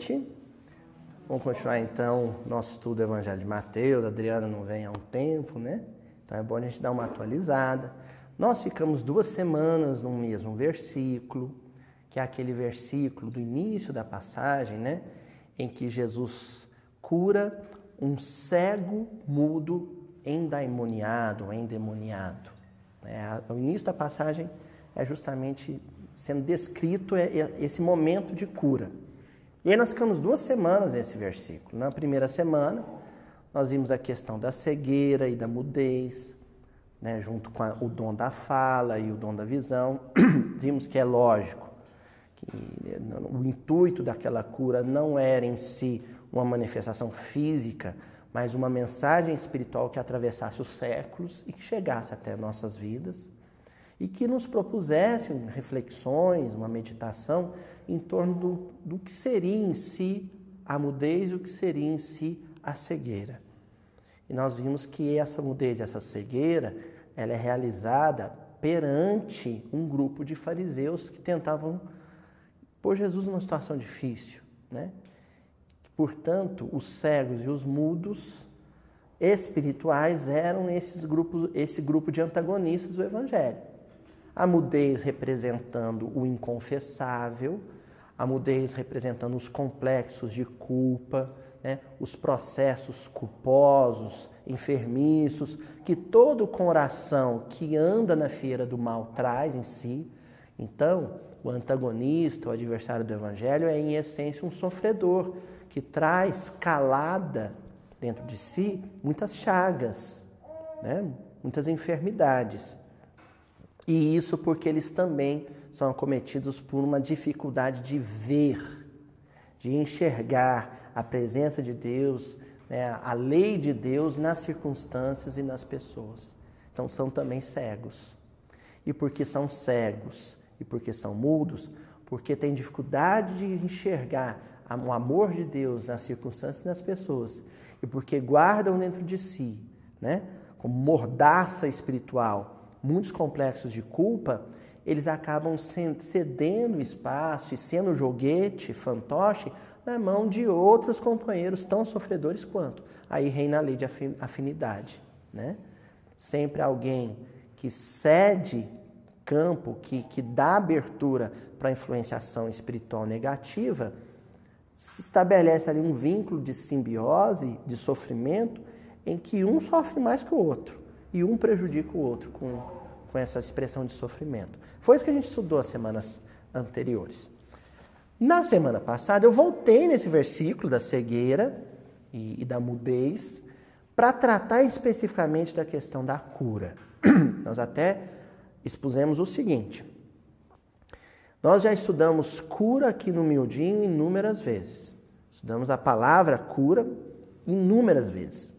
Noite. Vamos continuar então nosso estudo do Evangelho de Mateus. A Adriana não vem há um tempo, né? Então é bom a gente dar uma atualizada. Nós ficamos duas semanas no mesmo versículo, que é aquele versículo do início da passagem, né? Em que Jesus cura um cego mudo endaimoniado, endemoniado. É, o início da passagem é justamente sendo descrito é, é, esse momento de cura. E aí nós ficamos duas semanas nesse versículo. Na primeira semana, nós vimos a questão da cegueira e da mudez, né, junto com a, o dom da fala e o dom da visão. vimos que é lógico que o intuito daquela cura não era em si uma manifestação física, mas uma mensagem espiritual que atravessasse os séculos e que chegasse até nossas vidas e que nos propusesse reflexões, uma meditação em torno do, do que seria em si a mudez e o que seria em si a cegueira. E nós vimos que essa mudez, essa cegueira, ela é realizada perante um grupo de fariseus que tentavam pôr Jesus numa situação difícil, né? Portanto, os cegos e os mudos espirituais eram esses grupos, esse grupo de antagonistas do Evangelho. A mudez representando o inconfessável, a mudez representando os complexos de culpa, né? os processos culposos, enfermiços, que todo coração que anda na feira do mal traz em si. Então, o antagonista, o adversário do Evangelho, é em essência um sofredor que traz calada dentro de si muitas chagas, né? muitas enfermidades. E isso porque eles também são acometidos por uma dificuldade de ver, de enxergar a presença de Deus, né? a lei de Deus nas circunstâncias e nas pessoas. Então são também cegos. E porque são cegos e porque são mudos, porque têm dificuldade de enxergar o amor de Deus nas circunstâncias e nas pessoas, e porque guardam dentro de si, né, como mordaça espiritual, muitos complexos de culpa, eles acabam cedendo espaço e sendo joguete, fantoche, na mão de outros companheiros tão sofredores quanto. Aí reina a lei de afinidade. Né? Sempre alguém que cede campo, que, que dá abertura para a influenciação espiritual negativa, se estabelece ali um vínculo de simbiose, de sofrimento, em que um sofre mais que o outro e um prejudica o outro com, com essa expressão de sofrimento. Foi isso que a gente estudou as semanas anteriores. Na semana passada, eu voltei nesse versículo da cegueira e, e da mudez para tratar especificamente da questão da cura. Nós até expusemos o seguinte: nós já estudamos cura aqui no miudinho inúmeras vezes. Estudamos a palavra cura inúmeras vezes.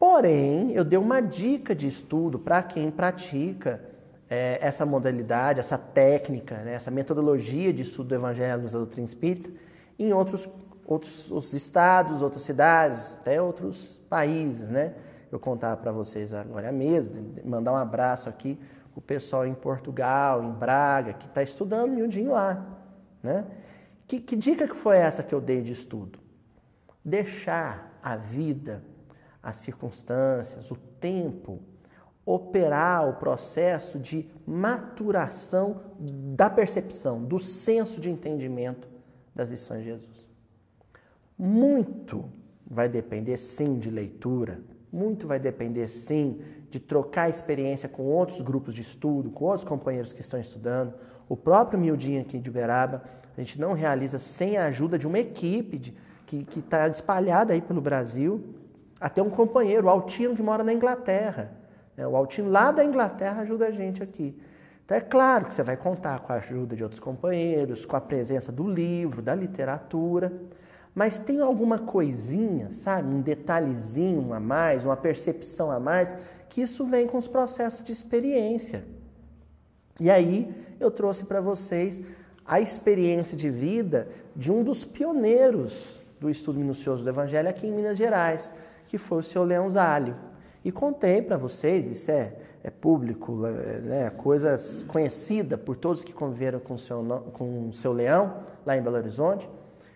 Porém, eu dei uma dica de estudo para quem pratica é, essa modalidade, essa técnica, né, essa metodologia de estudo do Evangelho da doutrina espírita em outros, outros, outros estados, outras cidades, até outros países. Né? Eu contar para vocês agora mesmo, mandar um abraço aqui o pessoal em Portugal, em Braga, que está estudando miudinho lá. Né? Que, que dica que foi essa que eu dei de estudo? Deixar a vida, as circunstâncias, o tempo, operar o processo de maturação da percepção, do senso de entendimento das lições de Jesus. Muito vai depender, sim, de leitura, muito vai depender, sim, de trocar experiência com outros grupos de estudo, com outros companheiros que estão estudando. O próprio Mildinho aqui de Uberaba, a gente não realiza sem a ajuda de uma equipe de, que está espalhada aí pelo Brasil. Até um companheiro, o Altino, que mora na Inglaterra. Né? O Altino lá da Inglaterra ajuda a gente aqui. Então é claro que você vai contar com a ajuda de outros companheiros, com a presença do livro, da literatura. Mas tem alguma coisinha, sabe? Um detalhezinho a mais, uma percepção a mais, que isso vem com os processos de experiência. E aí eu trouxe para vocês a experiência de vida de um dos pioneiros do estudo minucioso do Evangelho aqui em Minas Gerais, que foi o seu Leão Zálio. E contei para vocês, isso é, é público, é, né, coisas conhecida por todos que conviveram com o seu, com o seu leão lá em Belo Horizonte.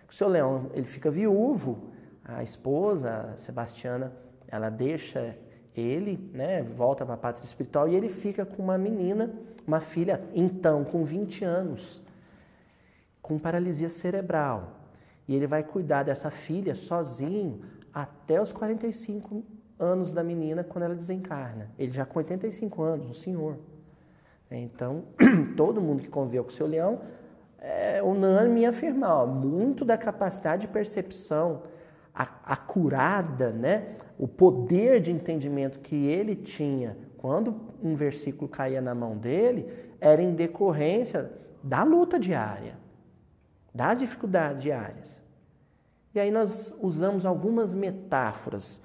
O seu Leão, ele fica viúvo, a esposa, a Sebastiana, ela deixa ele, né, volta para a pátria espiritual e ele fica com uma menina, uma filha, então, com 20 anos, com paralisia cerebral. E ele vai cuidar dessa filha sozinho até os 45 anos da menina quando ela desencarna. Ele já com 85 anos, um senhor. Então, todo mundo que conviveu com o seu leão é unânime em afirmar, ó, muito da capacidade de percepção acurada, né? o poder de entendimento que ele tinha quando um versículo caía na mão dele era em decorrência da luta diária, das dificuldades diárias. E aí nós usamos algumas metáforas,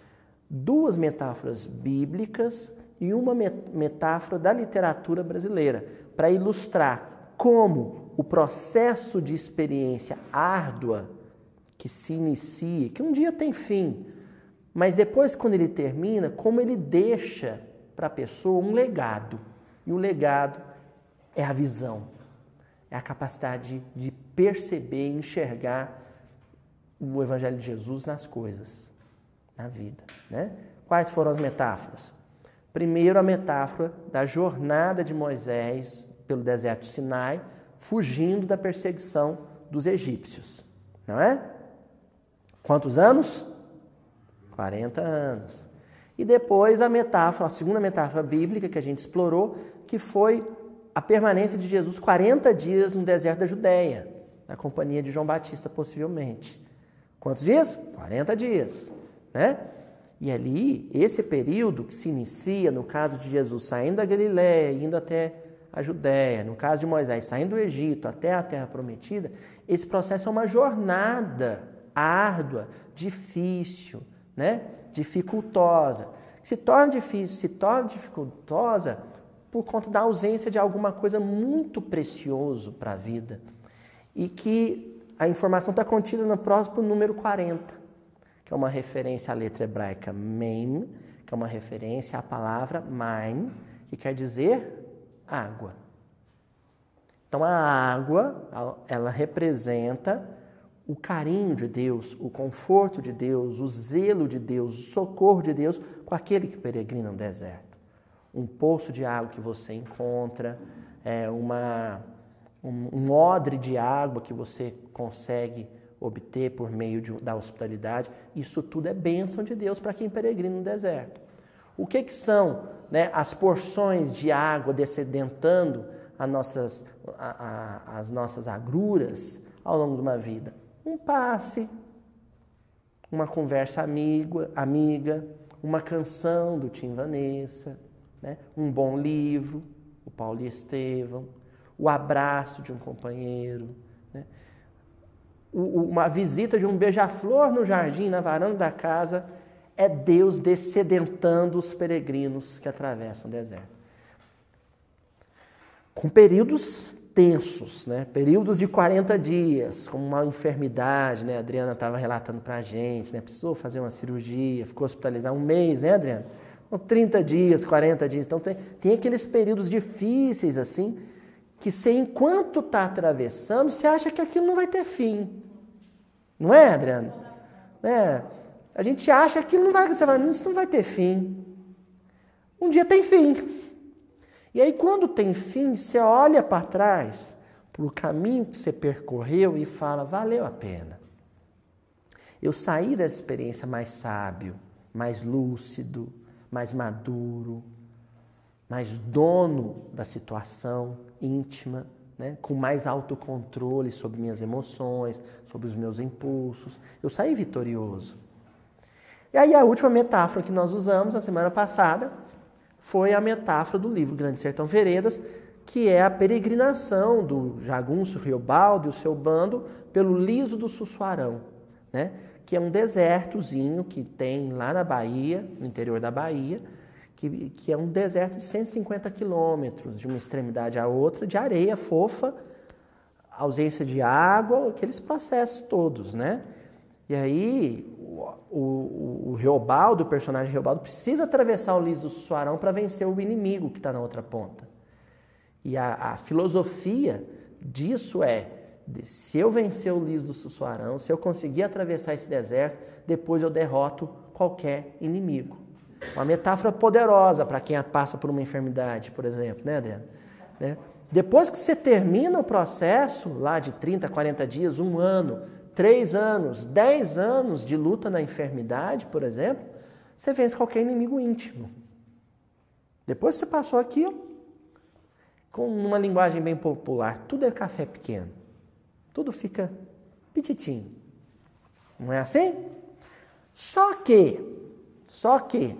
duas metáforas bíblicas e uma metáfora da literatura brasileira, para ilustrar como o processo de experiência árdua que se inicia, que um dia tem fim, mas depois, quando ele termina, como ele deixa para a pessoa um legado. E o legado é a visão, é a capacidade de perceber enxergar o Evangelho de Jesus nas coisas, na vida. Né? Quais foram as metáforas? Primeiro, a metáfora da jornada de Moisés pelo deserto de Sinai, fugindo da perseguição dos egípcios. Não é? Quantos anos? 40 anos. E depois a metáfora, a segunda metáfora bíblica que a gente explorou, que foi a permanência de Jesus 40 dias no deserto da Judéia, na companhia de João Batista, possivelmente. Quantos dias? 40 dias, né? E ali, esse período que se inicia, no caso de Jesus saindo da Galiléia, indo até a Judéia, no caso de Moisés saindo do Egito até a Terra Prometida, esse processo é uma jornada árdua, difícil, né? dificultosa. Se torna difícil, se torna dificultosa por conta da ausência de alguma coisa muito precioso para a vida. E que a informação está contida no próximo número 40, que é uma referência à letra hebraica mem, que é uma referência à palavra maim, que quer dizer água. Então a água, ela representa o carinho de Deus, o conforto de Deus, o zelo de Deus, o socorro de Deus com aquele que peregrina no deserto. Um poço de água que você encontra, é uma, um, um odre de água que você consegue obter por meio de, da hospitalidade. Isso tudo é bênção de Deus para quem peregrina no deserto. O que, que são né, as porções de água descedentando as nossas, a, a, as nossas agruras ao longo de uma vida? um passe, uma conversa amiga, amiga uma canção do Tim Vanessa, né? um bom livro, o Paulo e Estevão, o abraço de um companheiro, né? uma visita de um beija-flor no jardim, na varanda da casa, é Deus descedentando os peregrinos que atravessam o deserto. Com períodos tensos, né? períodos de 40 dias, como uma enfermidade, né? A Adriana estava relatando para a gente, né? precisou fazer uma cirurgia, ficou hospitalizada um mês, né, Adriana? 30 dias, 40 dias. Então tem, tem aqueles períodos difíceis assim, que você, enquanto está atravessando, você acha que aquilo não vai ter fim. Não é, Adriana? É. A gente acha que não vai, você vai, isso não vai ter fim. Um dia tem fim. E aí, quando tem fim, você olha para trás, para o caminho que você percorreu e fala: valeu a pena. Eu saí dessa experiência mais sábio, mais lúcido, mais maduro, mais dono da situação íntima, né? com mais autocontrole sobre minhas emoções, sobre os meus impulsos. Eu saí vitorioso. E aí, a última metáfora que nós usamos a semana passada foi a metáfora do livro Grande Sertão Veredas, que é a peregrinação do jagunço Riobaldo e o seu bando pelo liso do Sussuarão, né? que é um desertozinho que tem lá na Bahia, no interior da Bahia, que, que é um deserto de 150 quilômetros, de uma extremidade à outra, de areia fofa, ausência de água, aqueles processos todos, né? E aí o, o, Reobaldo, o personagem Reobaldo, precisa atravessar o liso do Suarão para vencer o inimigo que está na outra ponta. E a, a filosofia disso é se eu vencer o liso do Sussuarão, se eu conseguir atravessar esse deserto, depois eu derroto qualquer inimigo. Uma metáfora poderosa para quem passa por uma enfermidade, por exemplo, né, Adriana? Né? Depois que você termina o processo, lá de 30, 40 dias, um ano, três anos, dez anos de luta na enfermidade, por exemplo, você vence qualquer inimigo íntimo. Depois que você passou aquilo, com uma linguagem bem popular, tudo é café pequeno. Tudo fica petitinho. Não é assim? Só que, só que,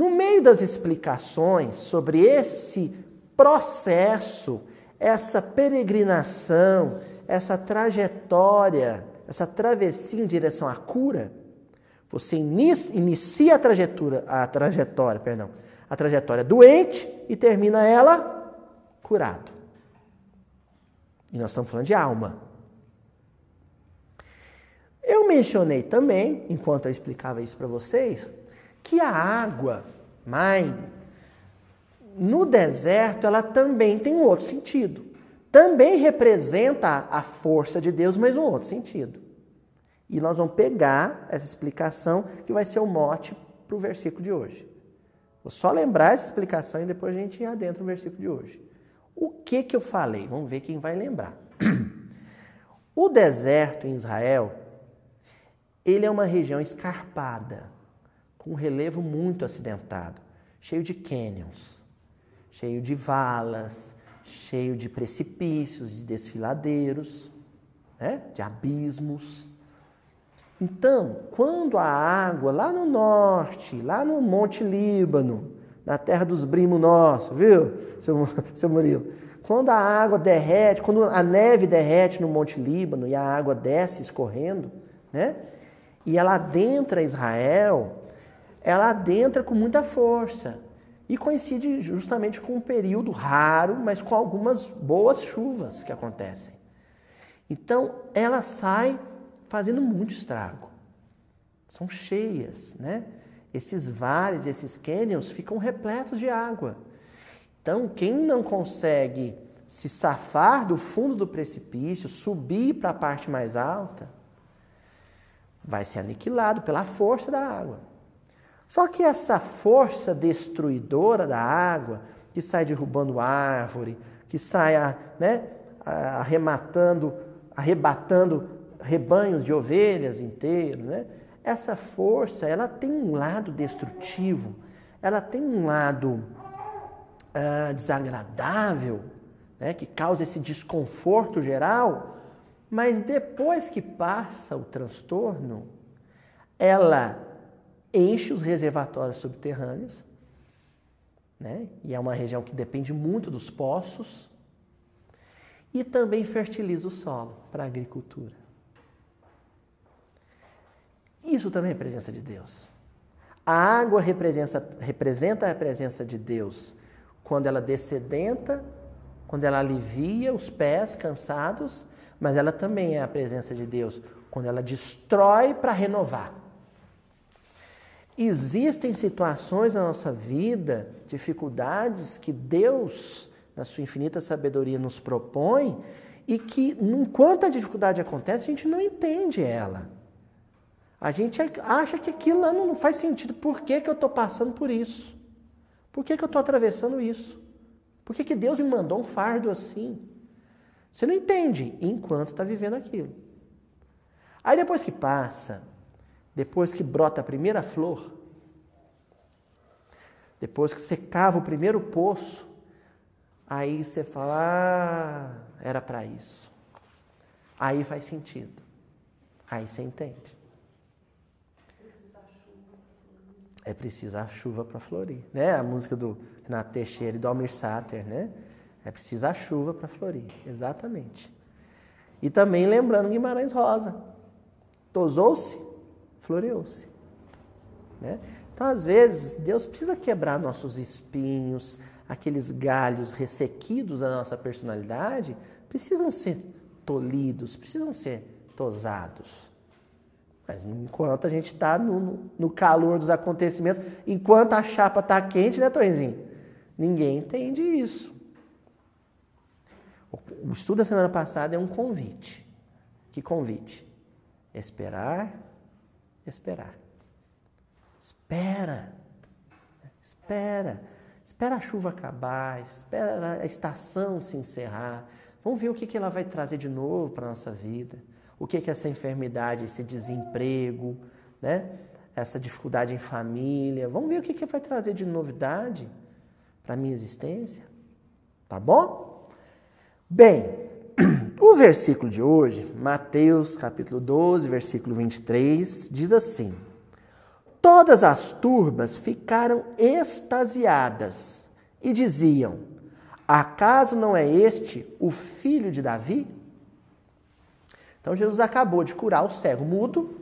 no meio das explicações sobre esse processo, essa peregrinação, essa trajetória, essa travessia em direção à cura, você inicia a trajetória, a trajetória, perdão, a trajetória doente e termina ela curado. E nós estamos falando de alma. Eu mencionei também, enquanto eu explicava isso para vocês, que a água, mãe, no deserto, ela também tem um outro sentido. Também representa a força de Deus, mas um outro sentido. E nós vamos pegar essa explicação que vai ser o mote para o versículo de hoje. Vou só lembrar essa explicação e depois a gente ir adentro no versículo de hoje. O que que eu falei? Vamos ver quem vai lembrar. O deserto em Israel, ele é uma região escarpada, com um relevo muito acidentado, cheio de canyons, cheio de valas, cheio de precipícios, de desfiladeiros, né? de abismos. Então, quando a água lá no norte, lá no Monte Líbano, na terra dos brimos nossos, viu, seu, seu Murilo? Quando a água derrete, quando a neve derrete no Monte Líbano e a água desce escorrendo, né? E ela adentra Israel, ela adentra com muita força. E coincide justamente com um período raro, mas com algumas boas chuvas que acontecem. Então, ela sai fazendo muito estrago. São cheias, né? esses vales, esses cânions ficam repletos de água. Então, quem não consegue se safar do fundo do precipício, subir para a parte mais alta, vai ser aniquilado pela força da água. Só que essa força destruidora da água, que sai derrubando árvore, que sai né, arrematando, arrebatando rebanhos de ovelhas inteiros, né? Essa força, ela tem um lado destrutivo, ela tem um lado uh, desagradável, né, que causa esse desconforto geral, mas depois que passa o transtorno, ela enche os reservatórios subterrâneos, né, e é uma região que depende muito dos poços, e também fertiliza o solo para a agricultura. Isso também é presença de Deus. A água representa, representa a presença de Deus quando ela descedenta, quando ela alivia os pés cansados, mas ela também é a presença de Deus quando ela destrói para renovar. Existem situações na nossa vida, dificuldades que Deus, na sua infinita sabedoria, nos propõe e que, enquanto a dificuldade acontece, a gente não entende ela. A gente acha que aquilo não faz sentido. Por que, que eu estou passando por isso? Por que, que eu estou atravessando isso? Por que, que Deus me mandou um fardo assim? Você não entende enquanto está vivendo aquilo. Aí depois que passa, depois que brota a primeira flor, depois que você cava o primeiro poço, aí você fala, ah, era para isso. Aí faz sentido. Aí você entende. é preciso a chuva para florir. Né? A música do Renato Teixeira e do Almir Sater, né? É preciso a chuva para florir. Exatamente. E também lembrando Guimarães Rosa. Tosou-se, floreou-se. Né? Então, às vezes, Deus precisa quebrar nossos espinhos, aqueles galhos ressequidos da nossa personalidade, precisam ser tolhidos, precisam ser tosados. Mas enquanto a gente está no, no, calor dos acontecimentos, enquanto a chapa está quente, né, Tonzinho? Ninguém entende isso. o estudo da semana passada é um convite. Que convite? Esperar, esperar. Espera, espera. Espera a chuva acabar, espera a estação se encerrar. Vamos ver o que, que ela vai trazer de novo para a nossa vida. O que, que essa enfermidade, esse desemprego, né? essa dificuldade em família. Vamos ver o que, que vai trazer de novidade para a minha existência. Tá bom? Bem, o versículo de hoje, Mateus capítulo 12, versículo 23, diz assim: Todas as turbas ficaram extasiadas e diziam: Acaso não é este o filho de Davi? Então Jesus acabou de curar o cego mudo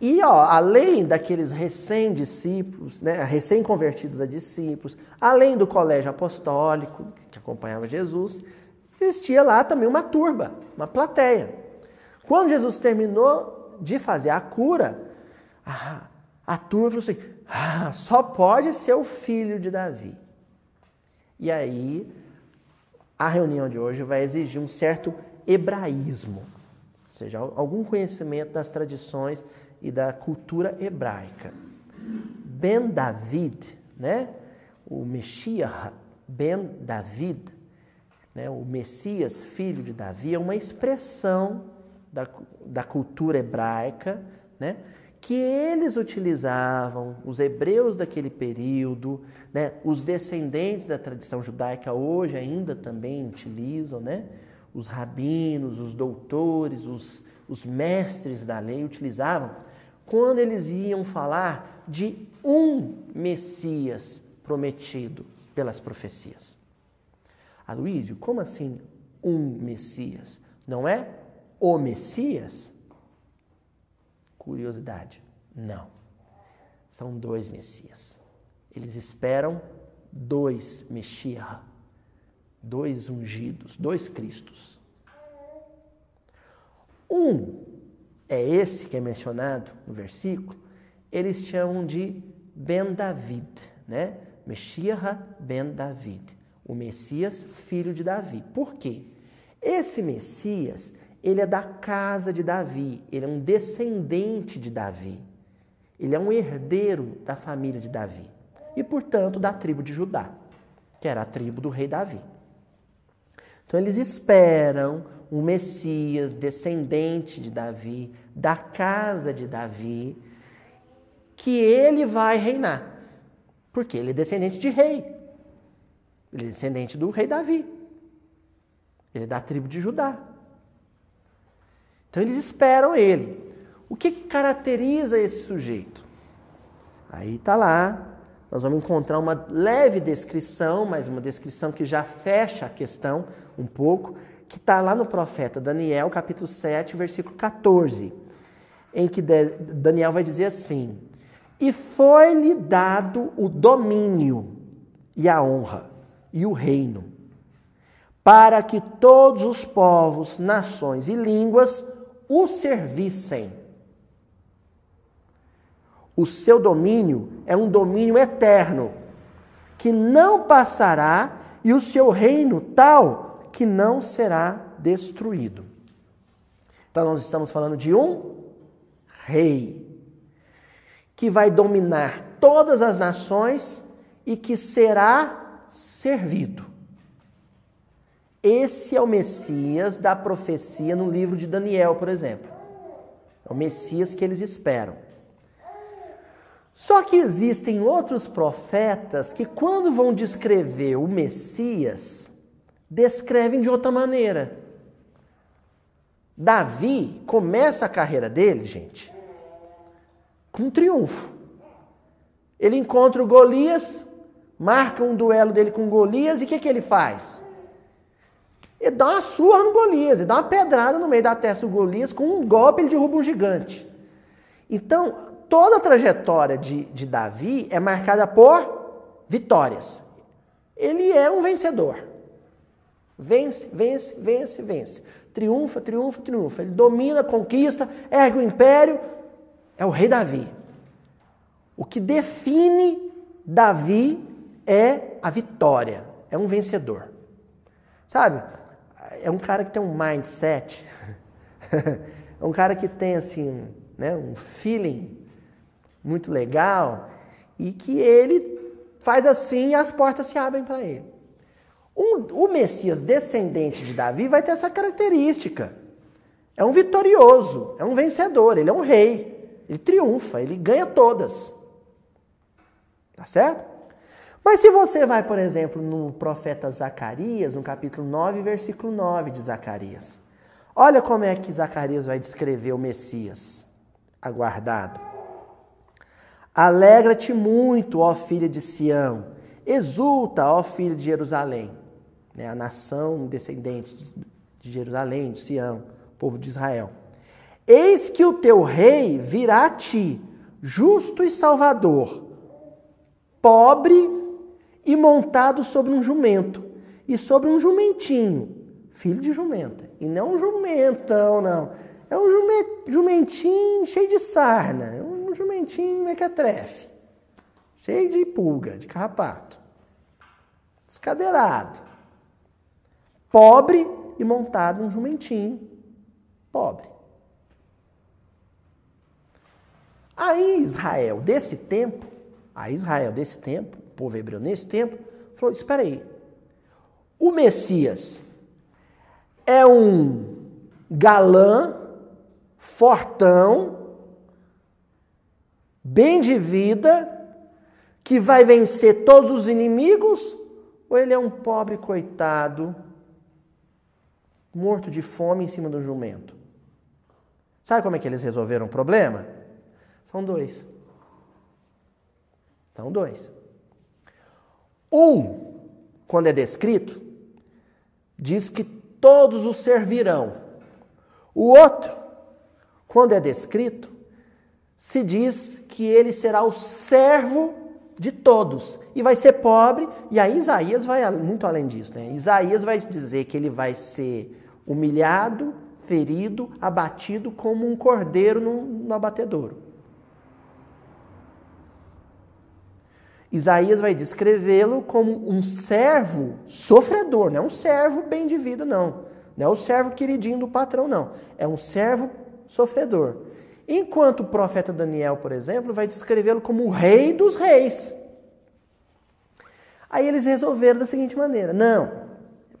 e, ó, além daqueles recém-discípulos, né, recém-convertidos a discípulos, além do colégio apostólico que acompanhava Jesus, existia lá também uma turba, uma plateia. Quando Jesus terminou de fazer a cura, a, a turma falou assim: ah, só pode ser o filho de Davi. E aí, a reunião de hoje vai exigir um certo hebraísmo, ou seja, algum conhecimento das tradições e da cultura hebraica. Ben David, né? o Messias Ben David, né? o Messias, filho de Davi, é uma expressão da, da cultura hebraica, né? que eles utilizavam, os hebreus daquele período, né? os descendentes da tradição judaica hoje ainda também utilizam, né? os rabinos, os doutores, os, os mestres da lei utilizavam quando eles iam falar de um Messias prometido pelas profecias. Aloísio, como assim um Messias? Não é o Messias? Curiosidade. Não. São dois Messias. Eles esperam dois Messias, dois ungidos, dois Cristos. Um é esse que é mencionado no versículo, eles chamam de Ben David, né? Messias Ben David, o Messias filho de Davi. Por quê? Esse Messias, ele é da casa de Davi, ele é um descendente de Davi. Ele é um herdeiro da família de Davi e, portanto, da tribo de Judá, que era a tribo do rei Davi. Então eles esperam um Messias descendente de Davi, da casa de Davi, que ele vai reinar. Porque ele é descendente de rei. Ele é descendente do rei Davi. Ele é da tribo de Judá. Então eles esperam ele. O que, que caracteriza esse sujeito? Aí está lá, nós vamos encontrar uma leve descrição, mas uma descrição que já fecha a questão um pouco, que está lá no profeta Daniel, capítulo 7, versículo 14, em que Daniel vai dizer assim: E foi-lhe dado o domínio e a honra e o reino, para que todos os povos, nações e línguas o servissem. O seu domínio é um domínio eterno, que não passará, e o seu reino tal que não será destruído. Então, nós estamos falando de um rei que vai dominar todas as nações e que será servido. Esse é o Messias da profecia no livro de Daniel, por exemplo. É o Messias que eles esperam. Só que existem outros profetas que, quando vão descrever o Messias, descrevem de outra maneira. Davi começa a carreira dele, gente, com um triunfo. Ele encontra o Golias, marca um duelo dele com Golias e o que, que ele faz? Ele dá uma surra no Golias, ele dá uma pedrada no meio da testa do Golias, com um golpe ele derruba um gigante. Então, toda a trajetória de, de Davi é marcada por vitórias. Ele é um vencedor. Vence, vence, vence, vence. Triunfa, triunfa, triunfa. Ele domina, conquista, ergue o império. É o rei Davi. O que define Davi é a vitória. É um vencedor. Sabe? é um cara que tem um mindset, é um cara que tem assim, né, um feeling muito legal e que ele faz assim e as portas se abrem para ele. Um, o Messias descendente de Davi vai ter essa característica. É um vitorioso, é um vencedor, ele é um rei, ele triunfa, ele ganha todas. Tá certo? Mas se você vai, por exemplo, no profeta Zacarias, no capítulo 9, versículo 9 de Zacarias. Olha como é que Zacarias vai descrever o Messias aguardado. Alegra-te muito, ó filha de Sião. Exulta, ó filha de Jerusalém. Né? A nação descendente de Jerusalém, de Sião, povo de Israel. Eis que o teu rei virá a ti, justo e salvador, pobre e montado sobre um jumento, e sobre um jumentinho, filho de jumenta. E não um jumentão, não. É um jumentinho cheio de sarna, é um jumentinho mequetrefe, cheio de pulga, de carrapato, descadeirado, pobre e montado um jumentinho pobre. Aí Israel desse tempo, a Israel desse tempo, povo hebreu nesse tempo, falou: espera aí, o Messias é um galã, fortão, bem de vida, que vai vencer todos os inimigos, ou ele é um pobre coitado, morto de fome em cima do jumento? Sabe como é que eles resolveram o problema? São dois. São dois. Um, quando é descrito, diz que todos o servirão. O outro, quando é descrito, se diz que ele será o servo de todos e vai ser pobre. E aí Isaías vai muito além disso. Né? Isaías vai dizer que ele vai ser humilhado, ferido, abatido como um cordeiro no, no abatedouro. Isaías vai descrevê-lo como um servo sofredor, não é um servo bem de vida, não. Não é o servo queridinho do patrão, não. É um servo sofredor. Enquanto o profeta Daniel, por exemplo, vai descrevê-lo como o rei dos reis. Aí eles resolveram da seguinte maneira: não,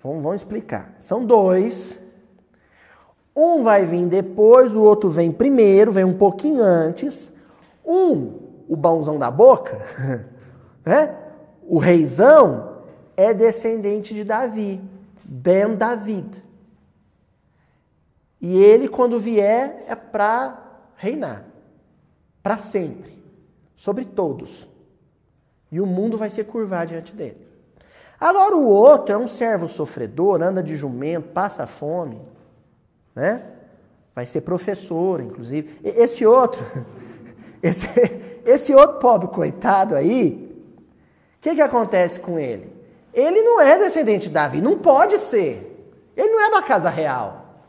vamos, explicar. São dois. Um vai vir depois, o outro vem primeiro, vem um pouquinho antes. Um, o bonzão da boca, Né? O reizão é descendente de Davi, Ben David. E ele, quando vier, é para reinar, para sempre, sobre todos. E o mundo vai se curvar diante dele. Agora o outro é um servo sofredor, anda de jumento, passa fome, né? Vai ser professor, inclusive. Esse outro, esse, esse outro pobre coitado aí, que, que acontece com ele? Ele não é descendente de Davi, não pode ser. Ele não é da casa real.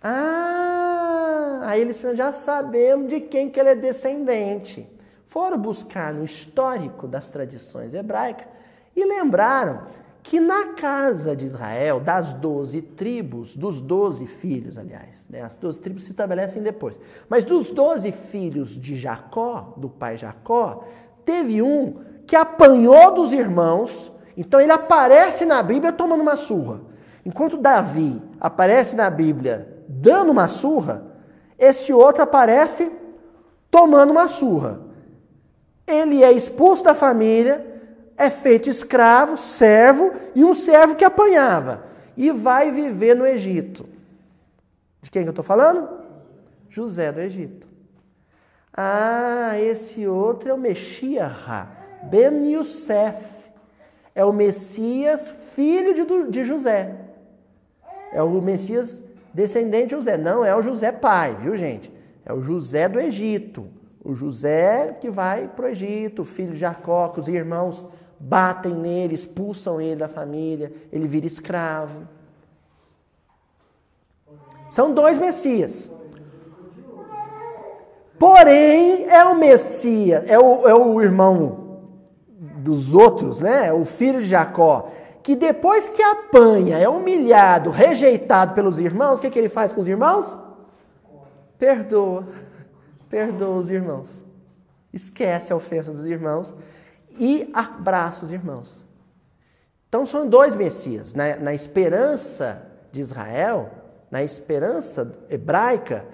Ah, aí eles já sabemos de quem que ele é descendente. Foram buscar no histórico das tradições hebraicas e lembraram que na casa de Israel, das doze tribos, dos doze filhos, aliás, né, as doze tribos se estabelecem depois, mas dos doze filhos de Jacó, do pai Jacó, teve um que apanhou dos irmãos, então ele aparece na Bíblia tomando uma surra. Enquanto Davi aparece na Bíblia dando uma surra, esse outro aparece tomando uma surra. Ele é expulso da família, é feito escravo, servo e um servo que apanhava e vai viver no Egito. De quem que eu estou falando? José do Egito. Ah, esse outro é o Messias. Ben Youssef. É o Messias, filho de, José. É o Messias descendente de José. Não é o José pai, viu, gente? É o José do Egito. O José que vai para o Egito, filho de Jacó, que os irmãos batem nele, expulsam ele da família, ele vira escravo. São dois Messias. Porém, é o Messias, é o, é o irmão dos outros, né? O filho de Jacó, que depois que apanha, é humilhado, rejeitado pelos irmãos, o que, que ele faz com os irmãos? Perdoa. Perdoa os irmãos. Esquece a ofensa dos irmãos e abraça os irmãos. Então são dois Messias. Na, na esperança de Israel, na esperança hebraica,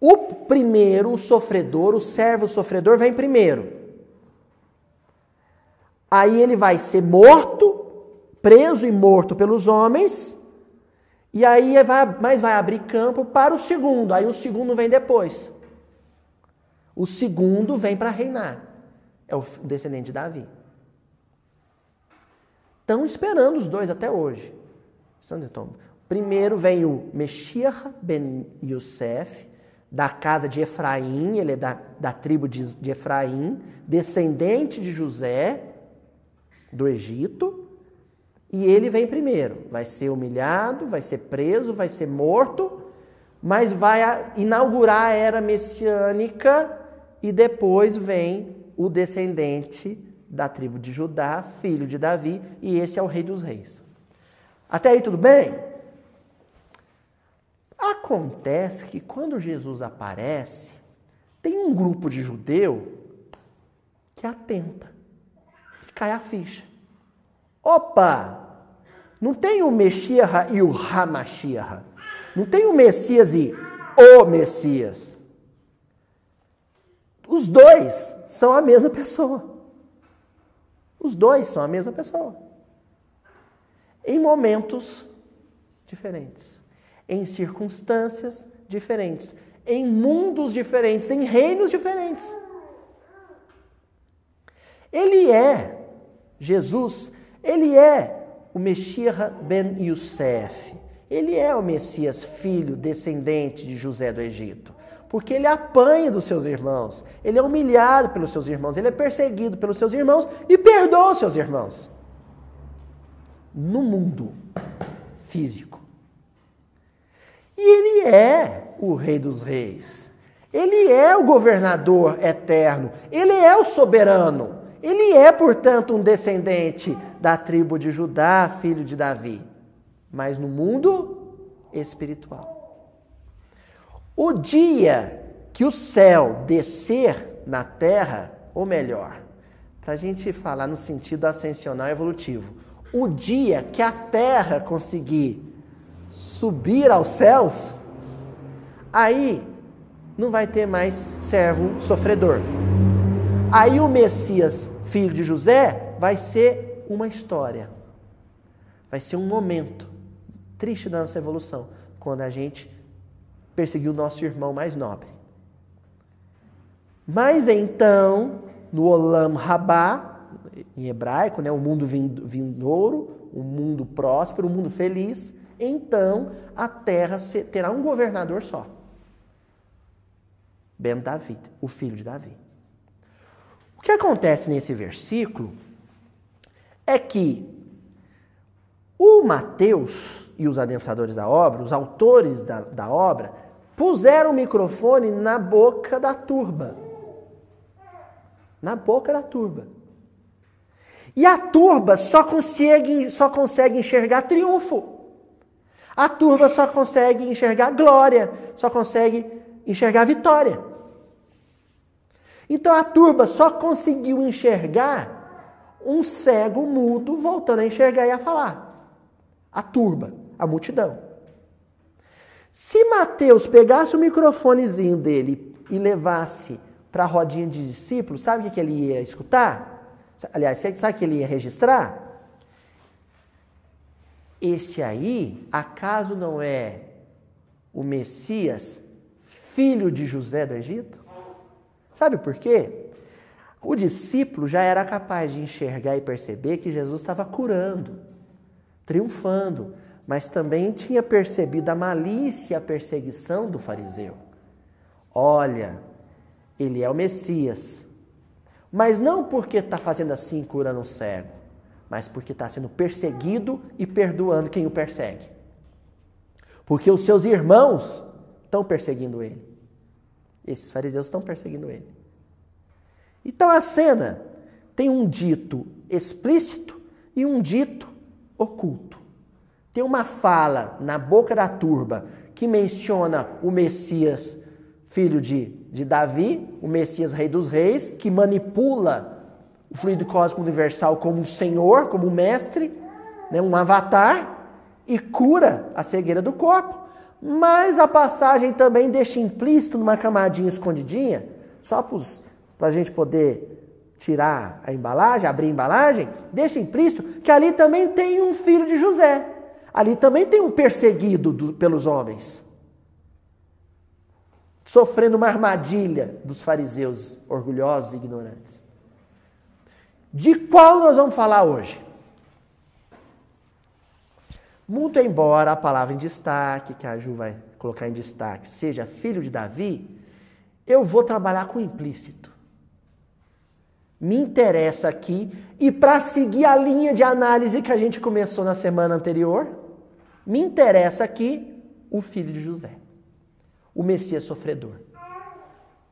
o primeiro, o sofredor, o servo sofredor, vem primeiro. Aí ele vai ser morto, preso e morto pelos homens, e aí vai, mas vai abrir campo para o segundo. Aí o segundo vem depois. O segundo vem para reinar. É o descendente de Davi. Estão esperando os dois até hoje. Primeiro vem o Meshiach ben Yosef, da casa de Efraim, ele é da, da tribo de, de Efraim, descendente de José, do Egito, e ele vem primeiro. Vai ser humilhado, vai ser preso, vai ser morto, mas vai inaugurar a era messiânica e depois vem o descendente da tribo de Judá, filho de Davi, e esse é o rei dos reis. Até aí tudo bem? Acontece que quando Jesus aparece, tem um grupo de judeu que atenta, cai a ficha. Opa! Não tem o Messias e o Hamashiach. Não tem o Messias e o Messias. Os dois são a mesma pessoa. Os dois são a mesma pessoa. Em momentos diferentes em circunstâncias diferentes, em mundos diferentes, em reinos diferentes. Ele é, Jesus, ele é o Messias ben Youssef. Ele é o Messias, filho, descendente de José do Egito. Porque ele apanha dos seus irmãos, ele é humilhado pelos seus irmãos, ele é perseguido pelos seus irmãos e perdoa os seus irmãos. No mundo físico. E ele é o Rei dos Reis. Ele é o governador eterno. Ele é o soberano. Ele é, portanto, um descendente da tribo de Judá, filho de Davi. Mas no mundo espiritual. O dia que o céu descer na terra, ou melhor, para a gente falar no sentido ascensional evolutivo, o dia que a terra conseguir subir aos céus, aí não vai ter mais servo sofredor. Aí o Messias, filho de José, vai ser uma história. Vai ser um momento triste da nossa evolução, quando a gente perseguiu o nosso irmão mais nobre. Mas então, no Olam Rabá, em hebraico, né, o mundo vindouro, o mundo próspero, o mundo feliz, então a terra terá um governador só. Ben David, o filho de Davi. Que acontece nesse versículo é que o Mateus e os adensadores da obra, os autores da, da obra, puseram o microfone na boca da turba. Na boca da turba. E a turba só consegue, só consegue enxergar triunfo. A turba só consegue enxergar glória, só consegue enxergar vitória. Então a turba só conseguiu enxergar um cego mudo voltando a enxergar e a falar. A turba, a multidão. Se Mateus pegasse o microfonezinho dele e levasse para a rodinha de discípulos, sabe o que ele ia escutar? Aliás, sabe o que ele ia registrar? Esse aí, acaso não é o Messias, filho de José do Egito? Sabe por quê? O discípulo já era capaz de enxergar e perceber que Jesus estava curando, triunfando, mas também tinha percebido a malícia e a perseguição do fariseu. Olha, ele é o Messias, mas não porque está fazendo assim, curando um cego mas porque está sendo perseguido e perdoando quem o persegue. Porque os seus irmãos estão perseguindo ele. Esses fariseus estão perseguindo ele. Então a cena tem um dito explícito e um dito oculto. Tem uma fala na boca da turba que menciona o Messias, filho de, de Davi, o Messias, rei dos reis, que manipula o fluido cósmico universal como um senhor, como um mestre, né, um avatar, e cura a cegueira do corpo. Mas a passagem também deixa implícito numa camadinha escondidinha, só para a gente poder tirar a embalagem, abrir a embalagem, deixa implícito que ali também tem um filho de José. Ali também tem um perseguido do, pelos homens, sofrendo uma armadilha dos fariseus orgulhosos e ignorantes. De qual nós vamos falar hoje? Muito embora a palavra em destaque, que a Ju vai colocar em destaque, seja filho de Davi, eu vou trabalhar com implícito. Me interessa aqui, e para seguir a linha de análise que a gente começou na semana anterior, me interessa aqui o filho de José, o Messias sofredor.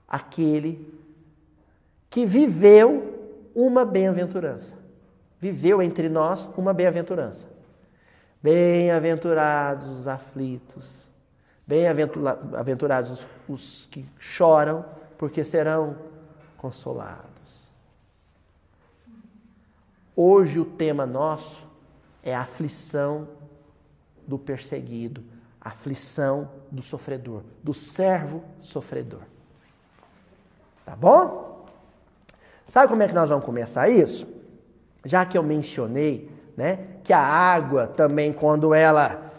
Aquele que viveu uma bem-aventurança. Viveu entre nós uma bem-aventurança. Bem-aventurados os aflitos, bem-aventurados os, que choram, porque serão consolados. Hoje o tema nosso é a aflição do perseguido, a aflição do sofredor, do servo sofredor. Tá bom? Sabe como é que nós vamos começar isso? Já que eu mencionei, né, que a água também quando ela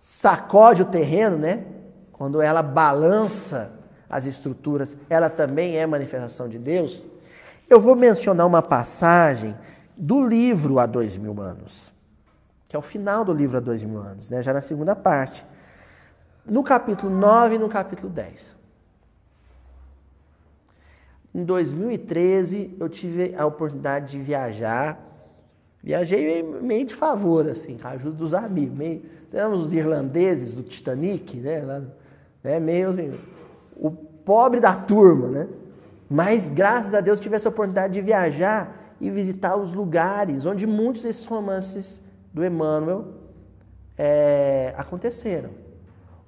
sacode o terreno, né, quando ela balança as estruturas, ela também é manifestação de Deus. Eu vou mencionar uma passagem do livro Há Dois Mil Anos que é o final do livro há dois mil anos, né? já na segunda parte. No capítulo 9 e no capítulo 10. Em 2013, eu tive a oportunidade de viajar. Viajei meio de favor, assim, com a ajuda dos amigos. Meio, éramos os irlandeses do Titanic, né? Lá, né? Meio assim, o pobre da turma, né? Mas, graças a Deus, tive essa oportunidade de viajar e visitar os lugares onde muitos desses romances do Emmanuel é, aconteceram.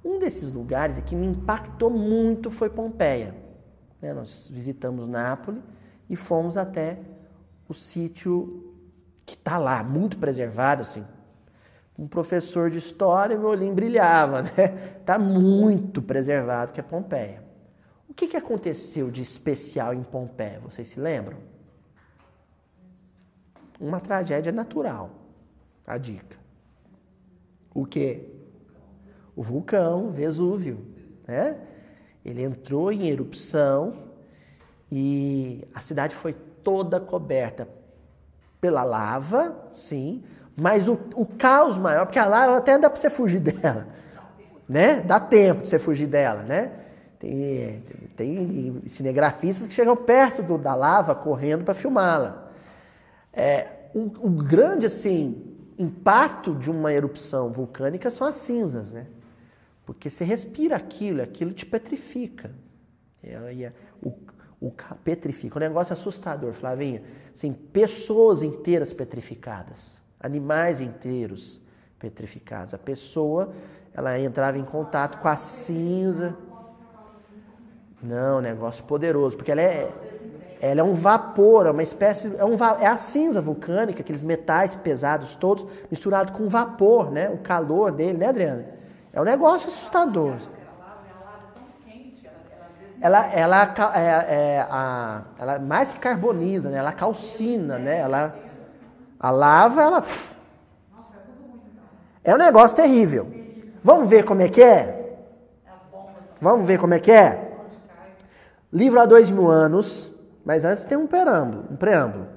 Um desses lugares que me impactou muito foi Pompeia. Né? Nós visitamos Nápoles e fomos até o sítio que está lá, muito preservado, assim. Um professor de história, meu olhinho brilhava, né? Está muito preservado, que é Pompeia. O que, que aconteceu de especial em Pompeia? Vocês se lembram? Uma tragédia natural. A dica. O que? O vulcão Vesúvio, né? Ele entrou em erupção e a cidade foi toda coberta pela lava, sim, mas o, o caos maior, porque a lava até dá para você fugir dela, né? Dá tempo de você fugir dela, né? Tem, tem cinegrafistas que chegam perto do, da lava correndo para filmá-la. É, o, o grande, assim, impacto de uma erupção vulcânica são as cinzas, né? Porque você respira aquilo, aquilo te petrifica. É, é, o, o petrifica. Um negócio assustador, Flavinha. Assim, pessoas inteiras petrificadas, animais inteiros petrificados. A pessoa, ela entrava em contato com a cinza. Não, negócio poderoso, porque ela é, ela é um vapor, é uma espécie, é, um, é a cinza vulcânica, aqueles metais pesados todos, misturado com vapor, né? O calor dele, né, Adriana? É um negócio assustador. Ela, ela, é, é, a, ela mais que carboniza, né? Ela calcina, né? Ela, a lava, ela... É um negócio terrível. Vamos ver como é que é? Vamos ver como é que é? Livro há dois mil anos, mas antes tem um preâmbulo, um preâmbulo.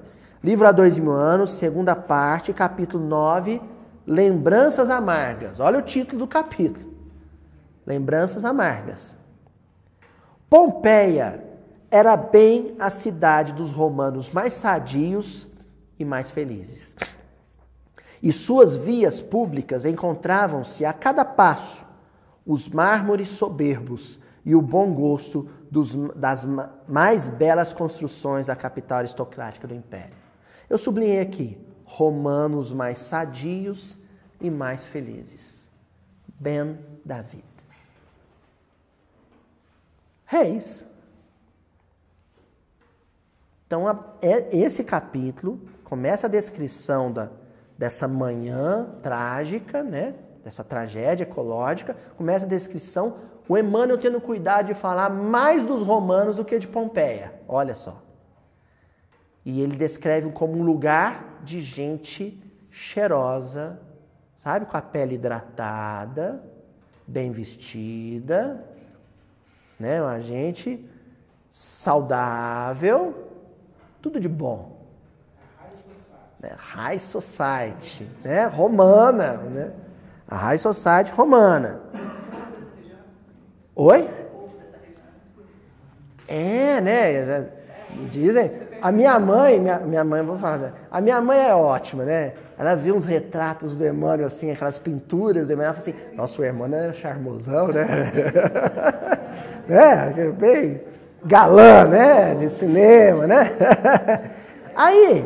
Livro há dois mil anos, segunda parte, capítulo 9, Lembranças Amargas. Olha o título do capítulo. Lembranças Amargas. Pompeia era bem a cidade dos romanos mais sadios e mais felizes. E suas vias públicas encontravam-se a cada passo os mármores soberbos e o bom gosto dos, das mais belas construções da capital aristocrática do império. Eu sublinhei aqui romanos mais sadios e mais felizes. Ben David. Reis. Então, é, esse capítulo começa a descrição da, dessa manhã trágica, né? dessa tragédia ecológica, começa a descrição, o Emmanuel tendo cuidado de falar mais dos romanos do que de Pompeia. Olha só. E ele descreve como um lugar de gente cheirosa, sabe? Com a pele hidratada, bem vestida, né? Uma gente saudável, tudo de bom. Né? High society, né? Romana, né? A High Society romana. Oi? É, né? Dizem. A minha mãe, minha, minha mãe, vou falar, a minha mãe é ótima, né? Ela viu uns retratos do Emmanuel, assim, aquelas pinturas do Emmanuel, ela falou assim, nossa, o Emmanuel é charmosão, né? né? Bem galã, né? De cinema, né? Aí,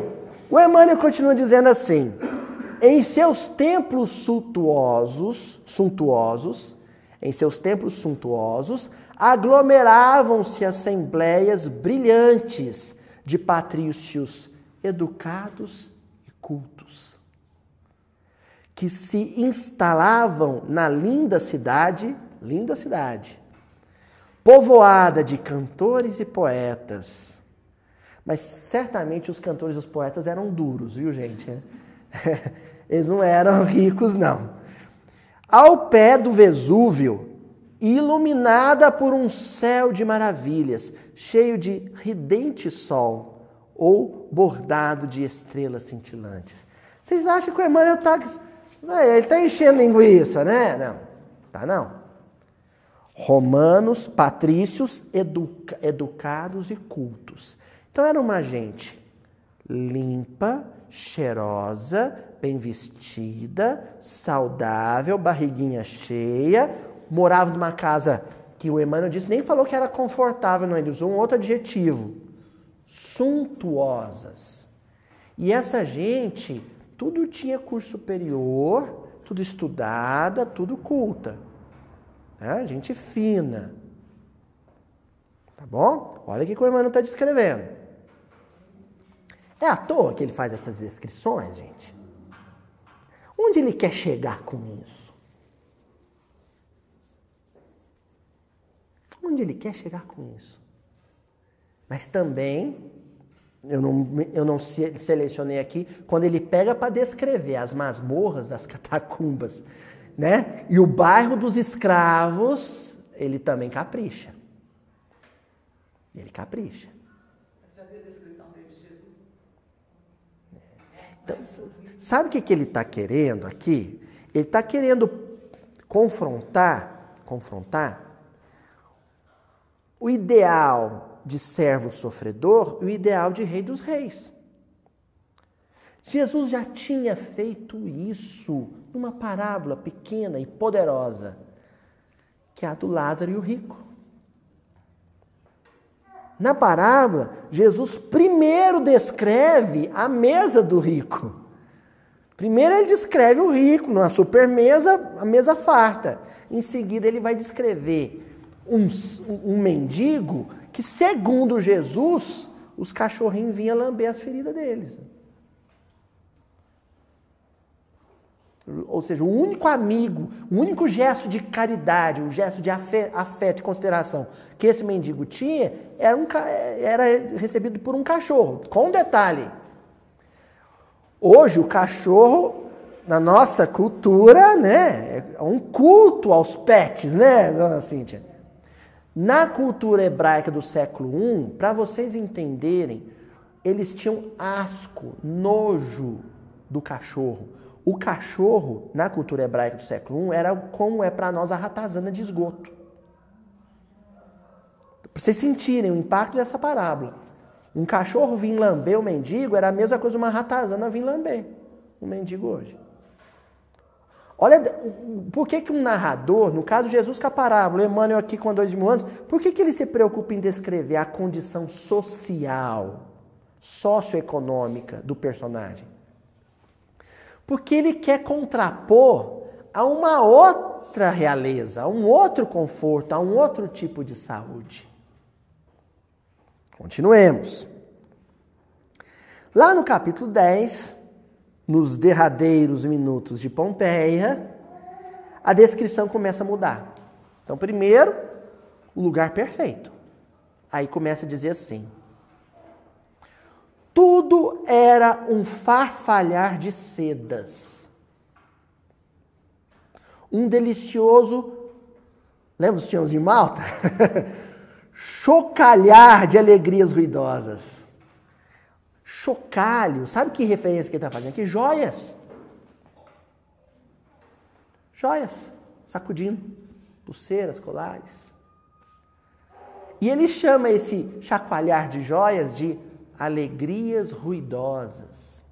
o Emmanuel continua dizendo assim, em seus templos suntuosos, suntuosos, em seus templos suntuosos, aglomeravam-se assembleias brilhantes de patrícios educados e cultos, que se instalavam na linda cidade, linda cidade, povoada de cantores e poetas. Mas certamente os cantores e os poetas eram duros, viu, gente? Eles não eram ricos, não. Ao pé do Vesúvio, iluminada por um céu de maravilhas, cheio de ridente sol ou bordado de estrelas cintilantes. Vocês acham que o Emmanuel está ele está enchendo linguiça, né? Não, tá não. Romanos, patrícios, educa, educados e cultos. Então era uma gente limpa, cheirosa, bem vestida, saudável, barriguinha cheia, morava numa casa que o Emmanuel disse, nem falou que era confortável, não, ele usou um outro adjetivo, suntuosas. E essa gente, tudo tinha curso superior, tudo estudada, tudo culta. Né? Gente fina. Tá bom? Olha o que o Emmanuel está descrevendo. É à toa que ele faz essas descrições, gente? Onde ele quer chegar com isso? Onde ele quer chegar com isso? Mas também, eu não, eu não selecionei aqui, quando ele pega para descrever as masmorras das catacumbas, né? E o bairro dos escravos, ele também capricha. Ele capricha. Então, sabe o que, que ele está querendo aqui? Ele está querendo confrontar, confrontar o ideal de servo sofredor e o ideal de rei dos reis. Jesus já tinha feito isso numa parábola pequena e poderosa, que é a do Lázaro e o rico. Na parábola, Jesus primeiro descreve a mesa do rico. Primeiro ele descreve o rico numa supermesa, a mesa farta. Em seguida ele vai descrever um, um mendigo que, segundo Jesus, os cachorrinhos vinham lamber as feridas deles. Ou seja, o único amigo, o único gesto de caridade, um gesto de afeto e consideração que esse mendigo tinha era, um, era recebido por um cachorro. Com um detalhe: hoje o cachorro, na nossa cultura, né, é um culto aos pets, né, dona Cíntia? Na cultura hebraica do século I, para vocês entenderem, eles tinham asco, nojo do cachorro. O cachorro, na cultura hebraica do século I, era como é para nós a ratazana de esgoto. Para vocês sentirem o impacto dessa parábola. Um cachorro vir lamber o mendigo era a mesma coisa uma ratazana vir lamber o mendigo hoje. Olha, por que, que um narrador, no caso Jesus com a parábola, Emmanuel aqui com dois mil anos, por que, que ele se preocupa em descrever a condição social, socioeconômica do personagem? Porque ele quer contrapor a uma outra realeza, a um outro conforto, a um outro tipo de saúde. Continuemos. Lá no capítulo 10, nos derradeiros minutos de Pompeia, a descrição começa a mudar. Então, primeiro, o lugar perfeito. Aí começa a dizer assim: tudo era um farfalhar de sedas. Um delicioso, lembra do Senhorzinho Malta? Chocalhar de alegrias ruidosas. Chocalho, sabe que referência que ele está fazendo aqui? Joias. Joias, sacudindo, pulseiras, colares. E ele chama esse chacoalhar de joias de alegrias ruidosas,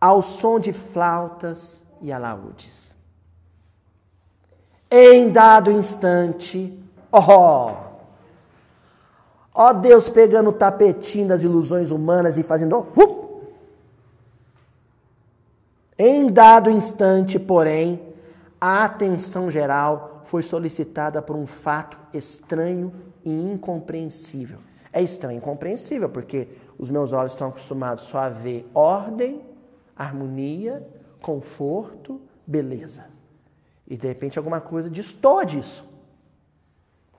ao som de flautas e alaúdes. Em dado instante, oh, ó Deus pegando o tapetinho das ilusões humanas e fazendo, uh, em dado instante, porém, a atenção geral foi solicitada por um fato estranho e incompreensível. É estranho e incompreensível, porque os meus olhos estão acostumados só a ver ordem, harmonia, conforto, beleza. E de repente alguma coisa destoa disso.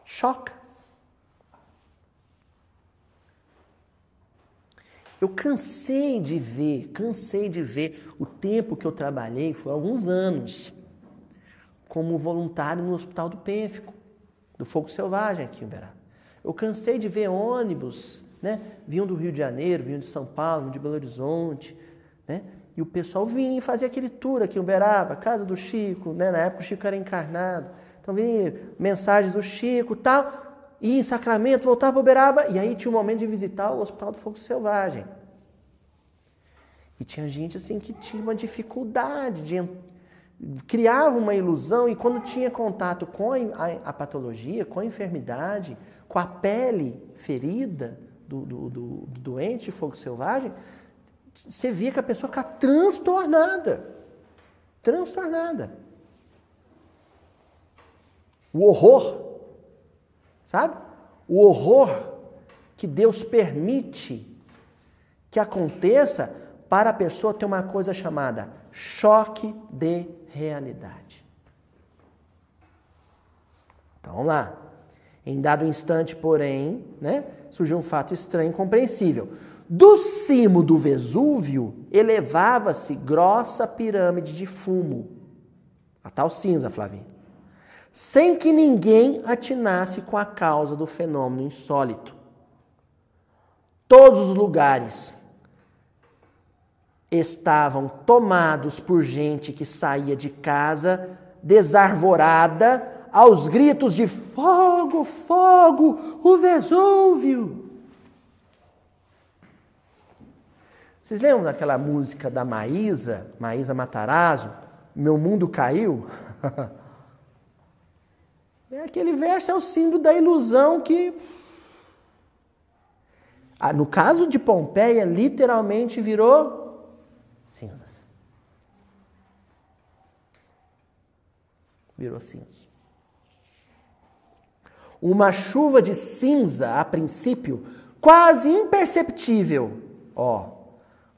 Choca. Eu cansei de ver, cansei de ver o tempo que eu trabalhei, foi alguns anos, como voluntário no Hospital do Pênfico, do Fogo Selvagem aqui em Uberaba. Eu cansei de ver ônibus, né? Vinham do Rio de Janeiro, vinham de São Paulo, de Belo Horizonte, né? E o pessoal vinha e fazia aquele tour aqui em Uberaba, casa do Chico, né? Na época o Chico era encarnado. Então vinha mensagens do Chico tal, e em Sacramento, voltava para Uberaba, e aí tinha o momento de visitar o Hospital do Fogo Selvagem. E tinha gente assim que tinha uma dificuldade de criava uma ilusão e quando tinha contato com a, a, patologia, com a enfermidade, com a pele ferida do, do, do, do doente de fogo selvagem, você via que a pessoa fica transtornada. Transtornada. O horror, sabe? O horror que Deus permite que aconteça para a pessoa ter uma coisa chamada choque de realidade. Então vamos lá. Em dado instante, porém, né, surgiu um fato estranho e incompreensível. Do cimo do Vesúvio elevava-se grossa pirâmide de fumo, a tal cinza, Flavinho, sem que ninguém atinasse com a causa do fenômeno insólito. Todos os lugares estavam tomados por gente que saía de casa desarvorada aos gritos de fogo, fogo, o Vesúvio. Vocês lembram daquela música da Maísa, Maísa Matarazzo, Meu Mundo Caiu? É, aquele verso é o símbolo da ilusão que. Ah, no caso de Pompeia, literalmente virou cinzas. Virou cinza. Uma chuva de cinza, a princípio, quase imperceptível, ó,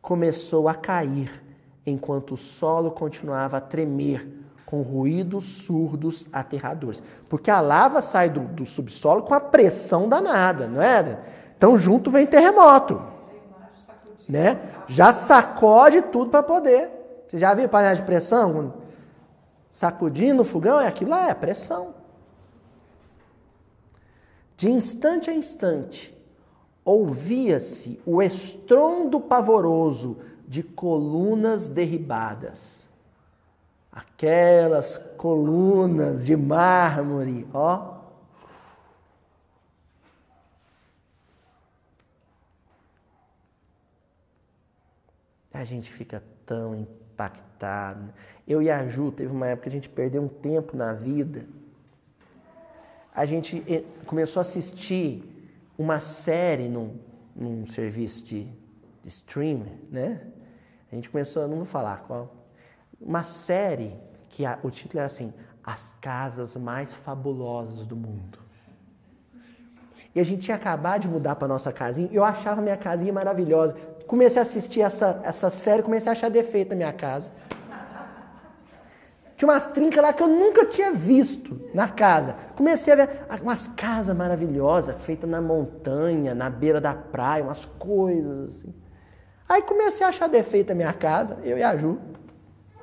começou a cair enquanto o solo continuava a tremer com ruídos surdos aterradores. Porque a lava sai do, do subsolo com a pressão danada, não é? Então junto vem terremoto. Né? Já sacode tudo para poder. Você já viu panela de pressão? Sacudindo o fogão, é aquilo lá, é pressão. De instante a instante, ouvia-se o estrondo pavoroso de colunas derribadas. Aquelas colunas de mármore, ó. A gente fica tão impactado. Eu e a Ju, teve uma época que a gente perdeu um tempo na vida a gente eh, começou a assistir uma série num, num serviço de, de streaming, né? A gente começou, não vou falar qual, uma série que a, o título era assim: As Casas Mais Fabulosas do Mundo. E a gente tinha acabado de mudar para nossa casinha. Eu achava minha casinha maravilhosa. Comecei a assistir essa, essa série, comecei a achar defeito na minha casa. Tinha umas trincas lá que eu nunca tinha visto na casa. Comecei a ver umas casas maravilhosas, feitas na montanha, na beira da praia, umas coisas assim. Aí comecei a achar defeito na minha casa, eu e a Ju.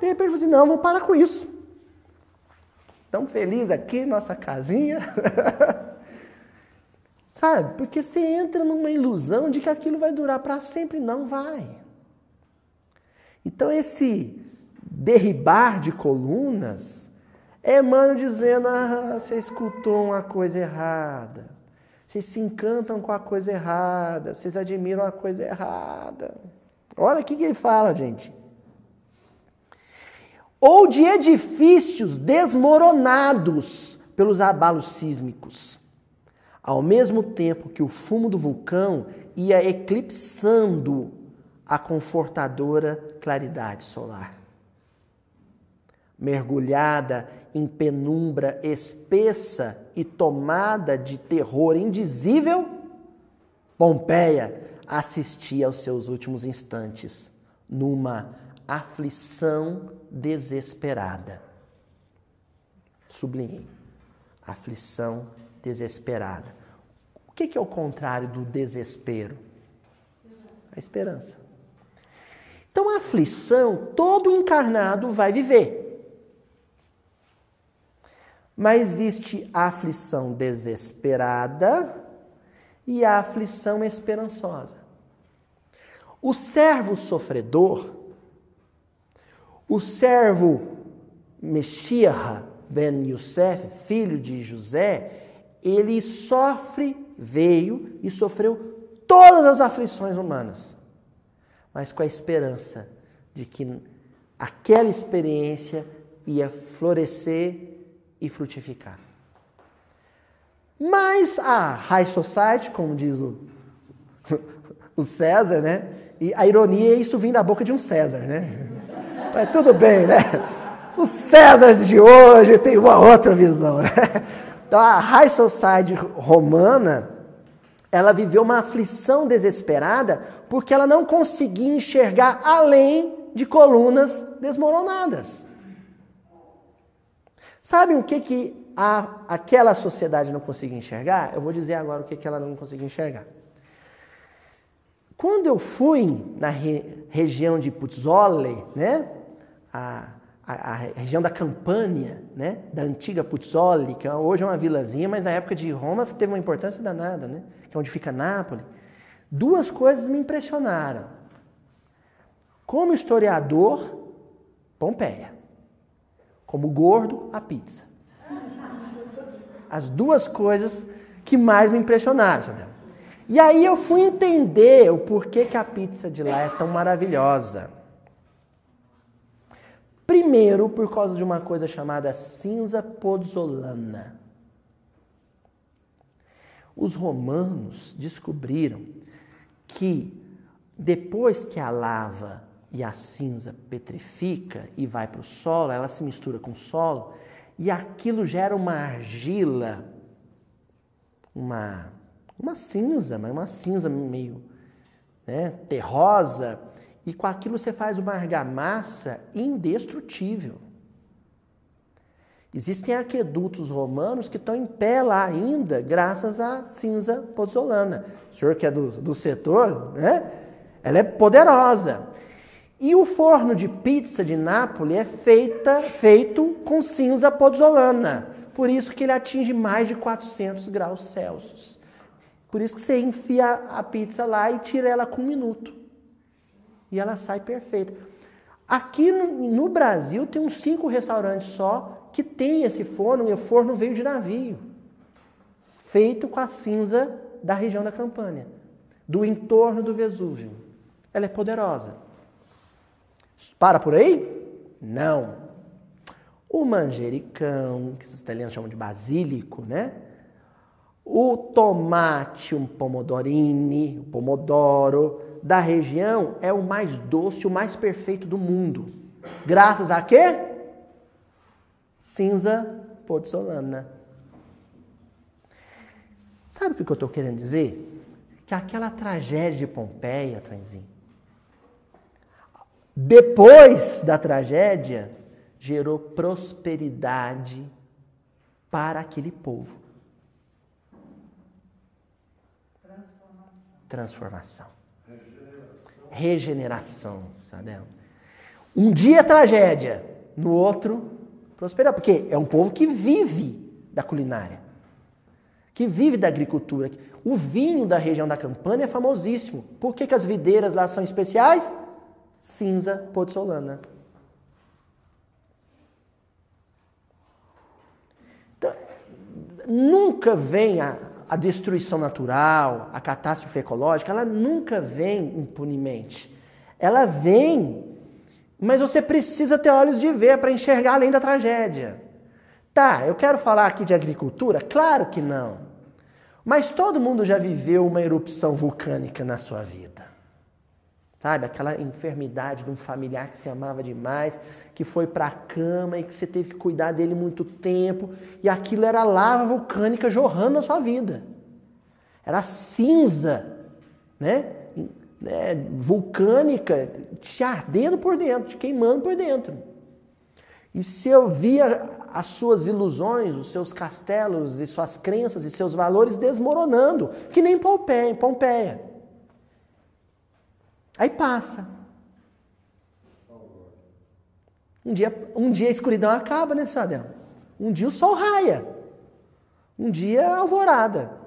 De repente falei assim, não, vamos parar com isso. Tão feliz aqui, nossa casinha. Sabe? Porque você entra numa ilusão de que aquilo vai durar para sempre. Não vai. Então, esse derribar de colunas é mano dizendo: ah, você escutou uma coisa errada. Vocês se encantam com a coisa errada. Vocês admiram a coisa errada. Olha o que ele fala, gente. Ou de edifícios desmoronados pelos abalos sísmicos ao mesmo tempo que o fumo do vulcão ia eclipsando a confortadora claridade solar. Mergulhada em penumbra espessa e tomada de terror indizível, Pompeia assistia aos seus últimos instantes numa aflição desesperada. Sublinhei. Aflição desesperada. O que é o contrário do desespero? A esperança. Então, a aflição, todo encarnado vai viver. Mas existe a aflição desesperada e a aflição esperançosa. O servo sofredor, o servo Meshia ben Yosef, filho de José, ele sofre, veio e sofreu todas as aflições humanas, mas com a esperança de que aquela experiência ia florescer e frutificar. Mas a High Society, como diz o, o César, né? E a ironia é isso vir da boca de um César, né? Mas tudo bem, né? Os Césares de hoje têm uma outra visão, né? Então a High Society romana, ela viveu uma aflição desesperada porque ela não conseguia enxergar além de colunas desmoronadas. Sabe o que, que a, aquela sociedade não conseguia enxergar? Eu vou dizer agora o que, que ela não conseguia enxergar. Quando eu fui na re, região de Puzzole, né, a, a, a, região da Campânia, né, da antiga Puzzoli, que hoje é uma vilazinha, mas na época de Roma teve uma importância danada, né, que é onde fica Nápoles. Duas coisas me impressionaram. Como historiador, Pompeia. Como gordo, a pizza. As duas coisas que mais me impressionaram. E aí eu fui entender o porquê que a pizza de lá é tão maravilhosa. Primeiro, por causa de uma coisa chamada cinza pozzolana. Os romanos descobriram que depois que a lava e a cinza petrifica e vai para o solo, ela se mistura com o solo e aquilo gera uma argila, uma, uma cinza, mas uma cinza meio né, terrosa, e com aquilo você faz uma argamassa indestrutível. Existem aquedutos romanos que estão em pé lá ainda, graças à cinza pozzolana. O senhor que é do, do setor, né? Ela é poderosa. E o forno de pizza de Nápoles é feita, feito com cinza pozzolana. Por isso que ele atinge mais de 400 graus Celsius. Por isso que você enfia a pizza lá e tira ela com um minuto e ela sai perfeita. Aqui no, no, Brasil tem uns cinco restaurantes só que tem esse forno e o forno veio de navio, feito com a cinza da região da Campânia, do entorno do Vesúvio. Ela é poderosa. Para por aí? Não. O manjericão, que os italianos chamam de basílico, né? O tomate, um pomodorini, o pomodoro, da região é o mais doce, o mais perfeito do mundo. Graças a quê? Cinza podsolana. Sabe o que eu estou querendo dizer? Que aquela tragédia de Pompeia, Tranzinho, depois da tragédia, gerou prosperidade para aquele povo. Transformação. Transformação. Regeneração. Sadel. Um dia tragédia, no outro prosperar, porque é um povo que vive da culinária, que vive da agricultura. O vinho da região da Campânia é famosíssimo. Por que, que as videiras lá são especiais? Cinza podsolana. Então, nunca vem a, destruição natural, a catástrofe ecológica, ela nunca vem impunemente. Ela vem, mas você precisa ter olhos de ver para enxergar além da tragédia. Tá, eu quero falar aqui de agricultura? Claro que não. Mas todo mundo já viveu uma erupção vulcânica na sua vida. Sabe, aquela enfermidade de um familiar que se amava demais, que foi para a cama e que você teve que cuidar dele muito tempo, e aquilo era lava vulcânica jorrando na sua vida. Era cinza, né? né? Vulcânica, te ardendo por dentro, te queimando por dentro. E se eu via as suas ilusões, os seus castelos e suas crenças e seus valores desmoronando, que nem Pompeia. Pompeia. Aí passa. Um dia, um dia a escuridão acaba, né, Sadel? Um dia o sol raia. Um dia a alvorada.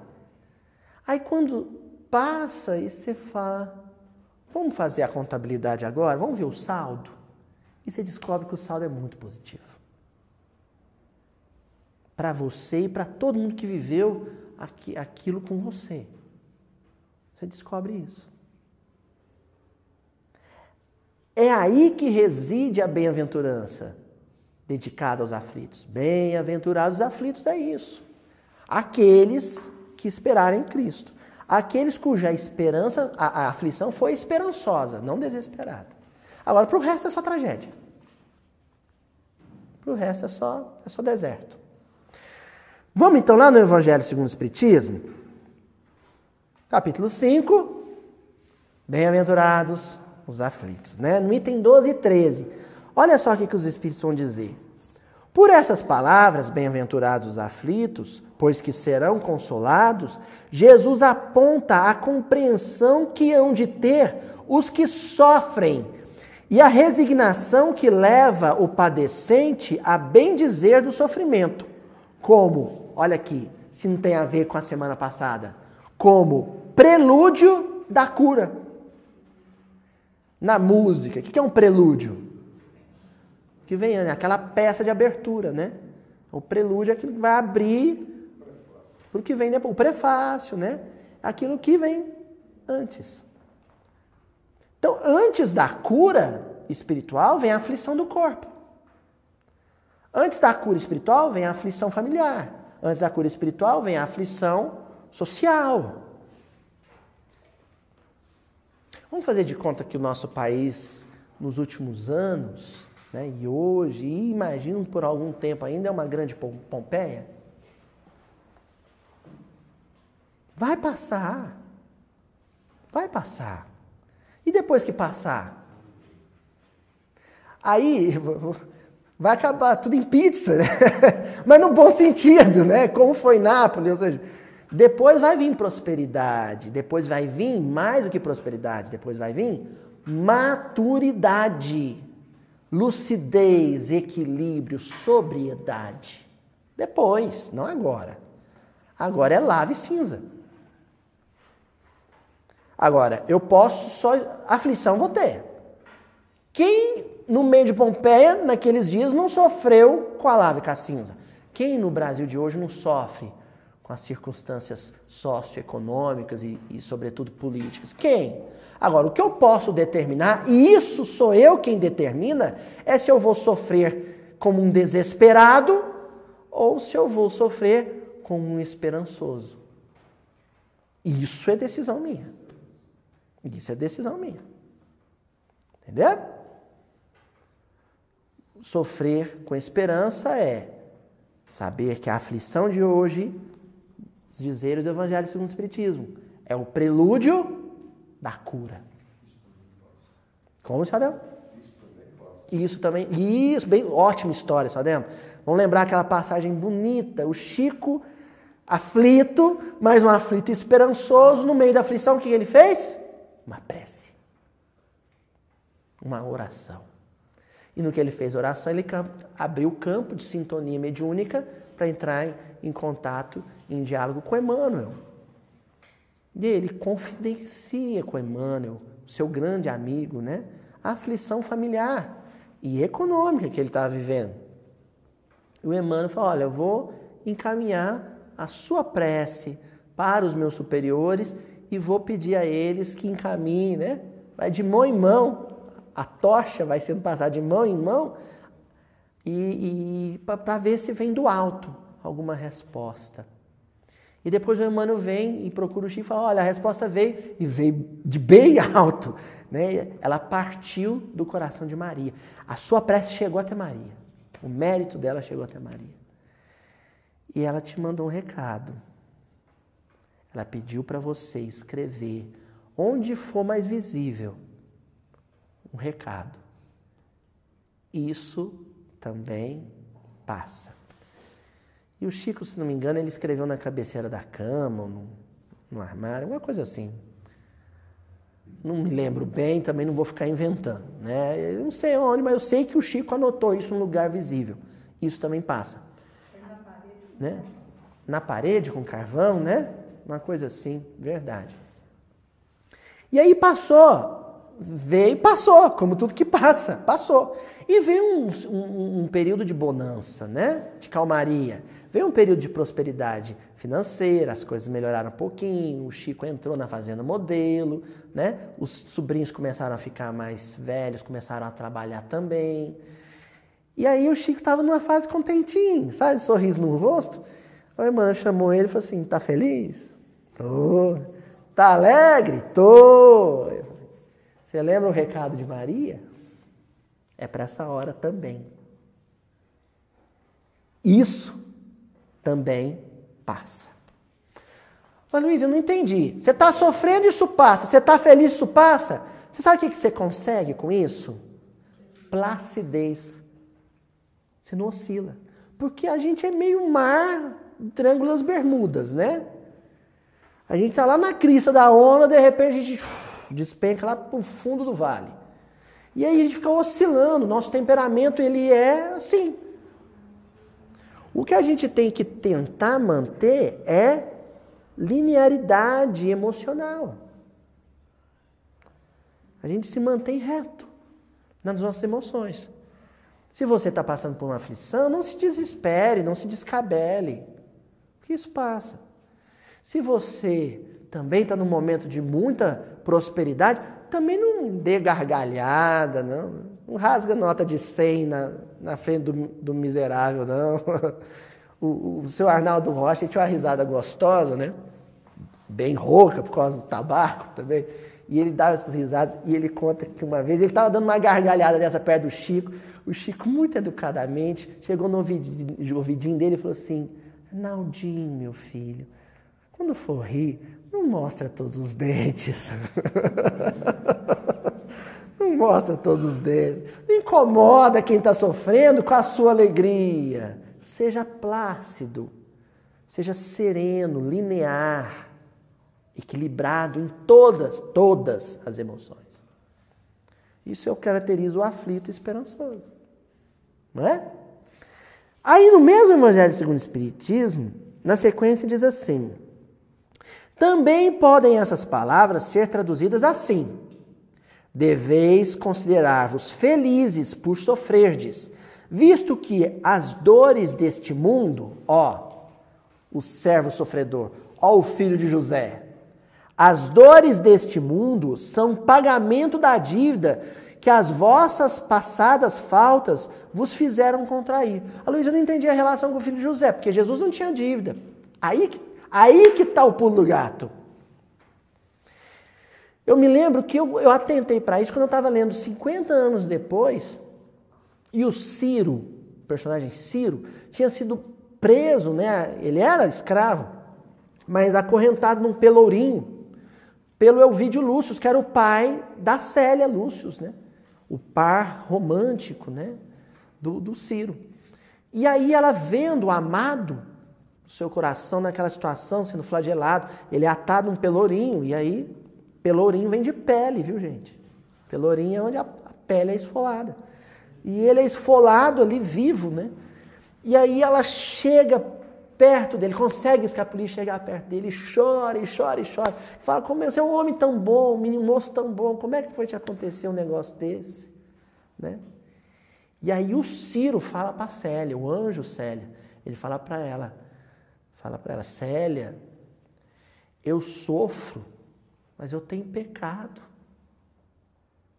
Aí quando passa e você fala, vamos fazer a contabilidade agora? Vamos ver o saldo? E você descobre que o saldo é muito positivo. Para você e para todo mundo que viveu aquilo com você. Você descobre isso. É aí que reside a bem-aventurança, dedicada aos aflitos. Bem-aventurados os aflitos é isso. Aqueles que esperarem em Cristo. Aqueles cuja esperança, a, a aflição foi esperançosa, não desesperada. Agora, para o resto é só tragédia. Para o resto é só, é só deserto. Vamos então lá no Evangelho segundo o Espiritismo, capítulo 5. Bem-aventurados os aflitos, né? No item 12 e 13. Olha só o que, que os Espíritos vão dizer. Por essas palavras, bem-aventurados os aflitos, pois que serão consolados, Jesus aponta a compreensão que hão de ter os que sofrem e a resignação que leva o padecente a bem dizer do sofrimento. Como, olha aqui, se não tem a ver com a semana passada, como prelúdio da cura na música. O que é um prelúdio? Que vem né? aquela peça de abertura, né? O prelúdio é aquilo que vai abrir o que vem depois. O prefácio, né? Aquilo que vem antes. Então, antes da cura espiritual, vem a aflição do corpo. Antes da cura espiritual, vem a aflição familiar. Antes da cura espiritual, vem a aflição social. Vamos fazer de conta que o nosso país, nos últimos anos, né, e hoje, e imagino por algum tempo ainda, é uma grande Pompeia? Vai passar. Vai passar. E depois que passar? Aí vai acabar tudo em pizza, né? Mas no bom sentido, né? Como foi Nápoles, ou seja, depois vai vir prosperidade, depois vai vir mais do que prosperidade, depois vai vir maturidade, lucidez, equilíbrio, sobriedade. Depois, não agora. Agora é lave cinza. Agora, eu posso só. Aflição vou ter. Quem no meio de Pompeia, naqueles dias, não sofreu com a lave com a cinza? Quem no Brasil de hoje não sofre com as circunstâncias socioeconômicas e, e, sobretudo, políticas. Quem? Agora, o que eu posso determinar, e isso sou eu quem determina, é se eu vou sofrer como um desesperado ou se eu vou sofrer como um esperançoso. Isso é decisão minha. Isso é decisão minha. Entendeu? Sofrer com esperança é saber que a aflição de hoje, dizeres do Evangelho segundo o Espiritismo, é o prelúdio da cura. Como, Sadel? Isso também. Isso, bem, ótima história, Sadel. Vamos lembrar aquela passagem bonita. O Chico, aflito, mas um aflito esperançoso, no meio da aflição, o que ele fez? Uma prece. Uma oração. E no que ele fez oração, ele abriu o campo de sintonia mediúnica para entrar em contato, em diálogo com Emmanuel. E ele confidencia com Emmanuel, seu grande amigo, né? A aflição familiar e econômica que ele estava vivendo. E o Emmanuel falou: Olha, eu vou encaminhar a sua prece para os meus superiores e vou pedir a eles que encaminhem, né? Vai de mão em mão, a tocha vai sendo passada de mão em mão e, e para ver se vem do alto alguma resposta. E depois o Emmanuel vem e procura o Chico e fala: olha, a resposta veio e veio de bem alto. Né? Ela partiu do coração de Maria. A sua prece chegou até Maria. O mérito dela chegou até Maria. E ela te mandou um recado. Ela pediu para você escrever onde for mais visível um recado. Isso também passa. E o Chico, se não me engano, ele escreveu na cabeceira da cama, no, no armário, uma coisa assim. Não me lembro bem, também não vou ficar inventando. Né? Eu não sei onde, mas eu sei que o Chico anotou isso num lugar visível. Isso também passa. Na parede. Né? Na parede com carvão, né? Uma coisa assim, verdade. E aí passou, veio e passou, como tudo que passa, passou. E veio um, um, um período de bonança, né? De calmaria. Veio um período de prosperidade financeira, as coisas melhoraram um pouquinho, o Chico entrou na fazenda modelo, né? Os sobrinhos começaram a ficar mais velhos, começaram a trabalhar também. E aí o Chico estava numa fase contentinho, sabe? Sorriso no rosto. A irmã chamou ele e falou assim: tá feliz? Tô. Tá alegre? Tô. Você lembra o recado de Maria? É para essa hora também. Isso também passa. Mas Luiz, eu não entendi. Você está sofrendo, isso passa. Você está feliz, isso passa. Você sabe o que você consegue com isso? Placidez. Você não oscila. Porque a gente é meio mar, triângulo das bermudas, né? A gente está lá na crista da onda, de repente a gente despenca lá para o fundo do vale. E aí a gente fica oscilando. Nosso temperamento ele é assim. O que a gente tem que tentar manter é linearidade emocional. A gente se mantém reto nas nossas emoções. Se você está passando por uma aflição, não se desespere, não se descabele. Porque isso passa. Se você também está num momento de muita prosperidade, também não dê gargalhada, não. Não rasga nota de 100 na, na frente do, do miserável, não. O, o seu Arnaldo Rocha tinha uma risada gostosa, né? Bem rouca por causa do tabaco também. E ele dava essas risadas e ele conta que uma vez ele estava dando uma gargalhada dessa perto do Chico. O Chico, muito educadamente, chegou no ouvidinho, ouvidinho dele e falou assim: Naldinho, meu filho, quando for rir, não mostra todos os dentes. não mostra todos os dentes. Não incomoda quem está sofrendo com a sua alegria. Seja plácido, seja sereno, linear, equilibrado em todas, todas as emoções. Isso é o caracteriza o aflito e esperançoso. Não é? Aí no mesmo Evangelho segundo o Espiritismo, na sequência diz assim: também podem essas palavras ser traduzidas assim: Deveis considerar-vos felizes por sofrerdes, visto que as dores deste mundo, ó, o servo sofredor, ó, o filho de José, as dores deste mundo são pagamento da dívida que as vossas passadas faltas vos fizeram contrair. A Luísa não entendia a relação com o filho de José, porque Jesus não tinha dívida. Aí que Aí que está o pulo do gato. Eu me lembro que eu, eu atentei para isso quando eu estava lendo 50 anos depois, e o Ciro, o personagem Ciro, tinha sido preso, né? Ele era escravo, mas acorrentado num pelourinho pelo Elvídio Lúcio, que era o pai da Célia Lúcio, né? O par romântico, né? Do, do Ciro. E aí ela vendo o amado seu coração naquela situação, sendo flagelado. Ele é atado num pelourinho, e aí, pelourinho vem de pele, viu, gente? Pelourinho é onde a, pele é esfolada. E ele é esfolado ali, vivo, né? E aí ela chega perto dele, consegue escapulir, chegar perto dele, chora, e chora, e chora. Fala, como você é um homem tão bom, um menino moço tão bom, como é que foi te acontecer um negócio desse? Né? E aí o Ciro fala para Célia, o anjo Célia, ele fala para ela, Fala para ela, Célia, eu sofro, mas eu tenho pecado.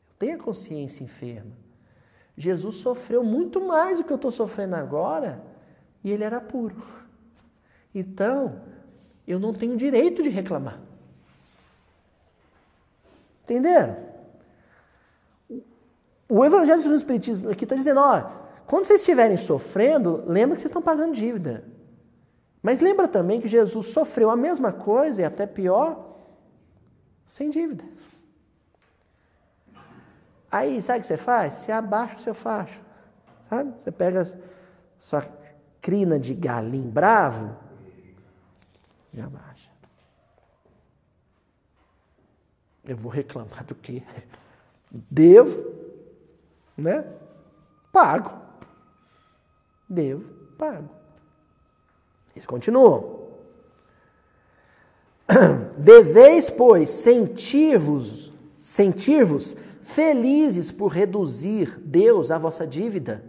Eu tenho a consciência enferma. Jesus sofreu muito mais do que eu estou sofrendo agora e ele era puro. Então, eu não tenho direito de reclamar. Entenderam? O Evangelho do Espiritismo aqui está dizendo: ó, quando vocês estiverem sofrendo, lembra que vocês estão pagando dívida. Mas lembra também que Jesus sofreu a mesma coisa e até pior, sem dívida. Aí, sabe o que você faz? Você abaixa o seu facho. Sabe? Você pega sua crina de galim bravo e abaixa. Eu vou reclamar do quê? Devo, né? Pago. Devo, pago. Eles continuam. Deveis, pois, sentir-vos, sentir-vos felizes por reduzir Deus a vossa dívida,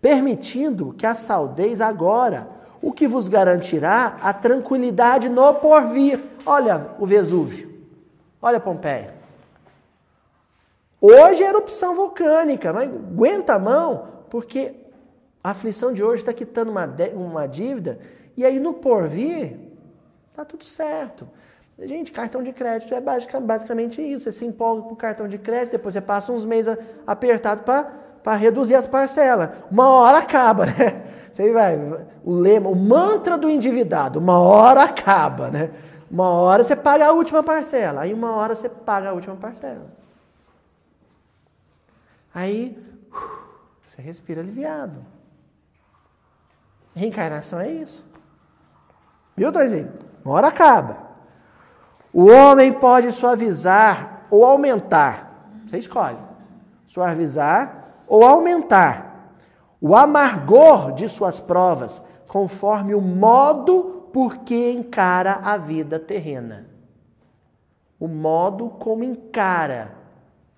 permitindo que a saldeis agora, o que vos garantirá a tranquilidade no porvir. Olha o Vesúvio, olha Pompeia. Hoje é erupção vulcânica, mas aguenta a mão, porque a aflição de hoje está quitando uma, uma dívida e aí no porvir, tá tudo certo. Gente, cartão de crédito é basicamente isso. Você se empolga com o cartão de crédito, depois você passa uns meses apertado para reduzir as parcelas. Uma hora acaba, né? Você vai, o lema, o mantra do endividado, uma hora acaba, né? Uma hora você paga a última parcela, aí uma hora você paga a última parcela. Aí você respira aliviado. Reencarnação é isso. Viu, Torzinho? Uma hora acaba. O homem pode suavizar ou aumentar. Você escolhe. Suavizar ou aumentar o amargor de suas provas, conforme o modo por que encara a vida terrena. O modo como encara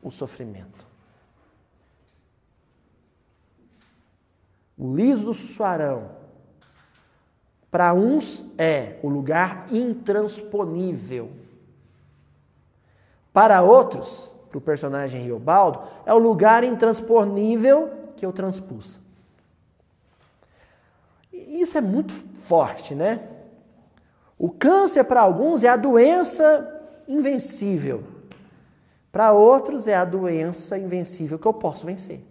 o sofrimento. O liso do sussuarão para uns é o lugar intransponível. Para outros, para o personagem Riobaldo, é o lugar intransponível que eu transpus. Isso é muito forte, né? O câncer para alguns é a doença invencível. Para outros é a doença invencível que eu posso vencer.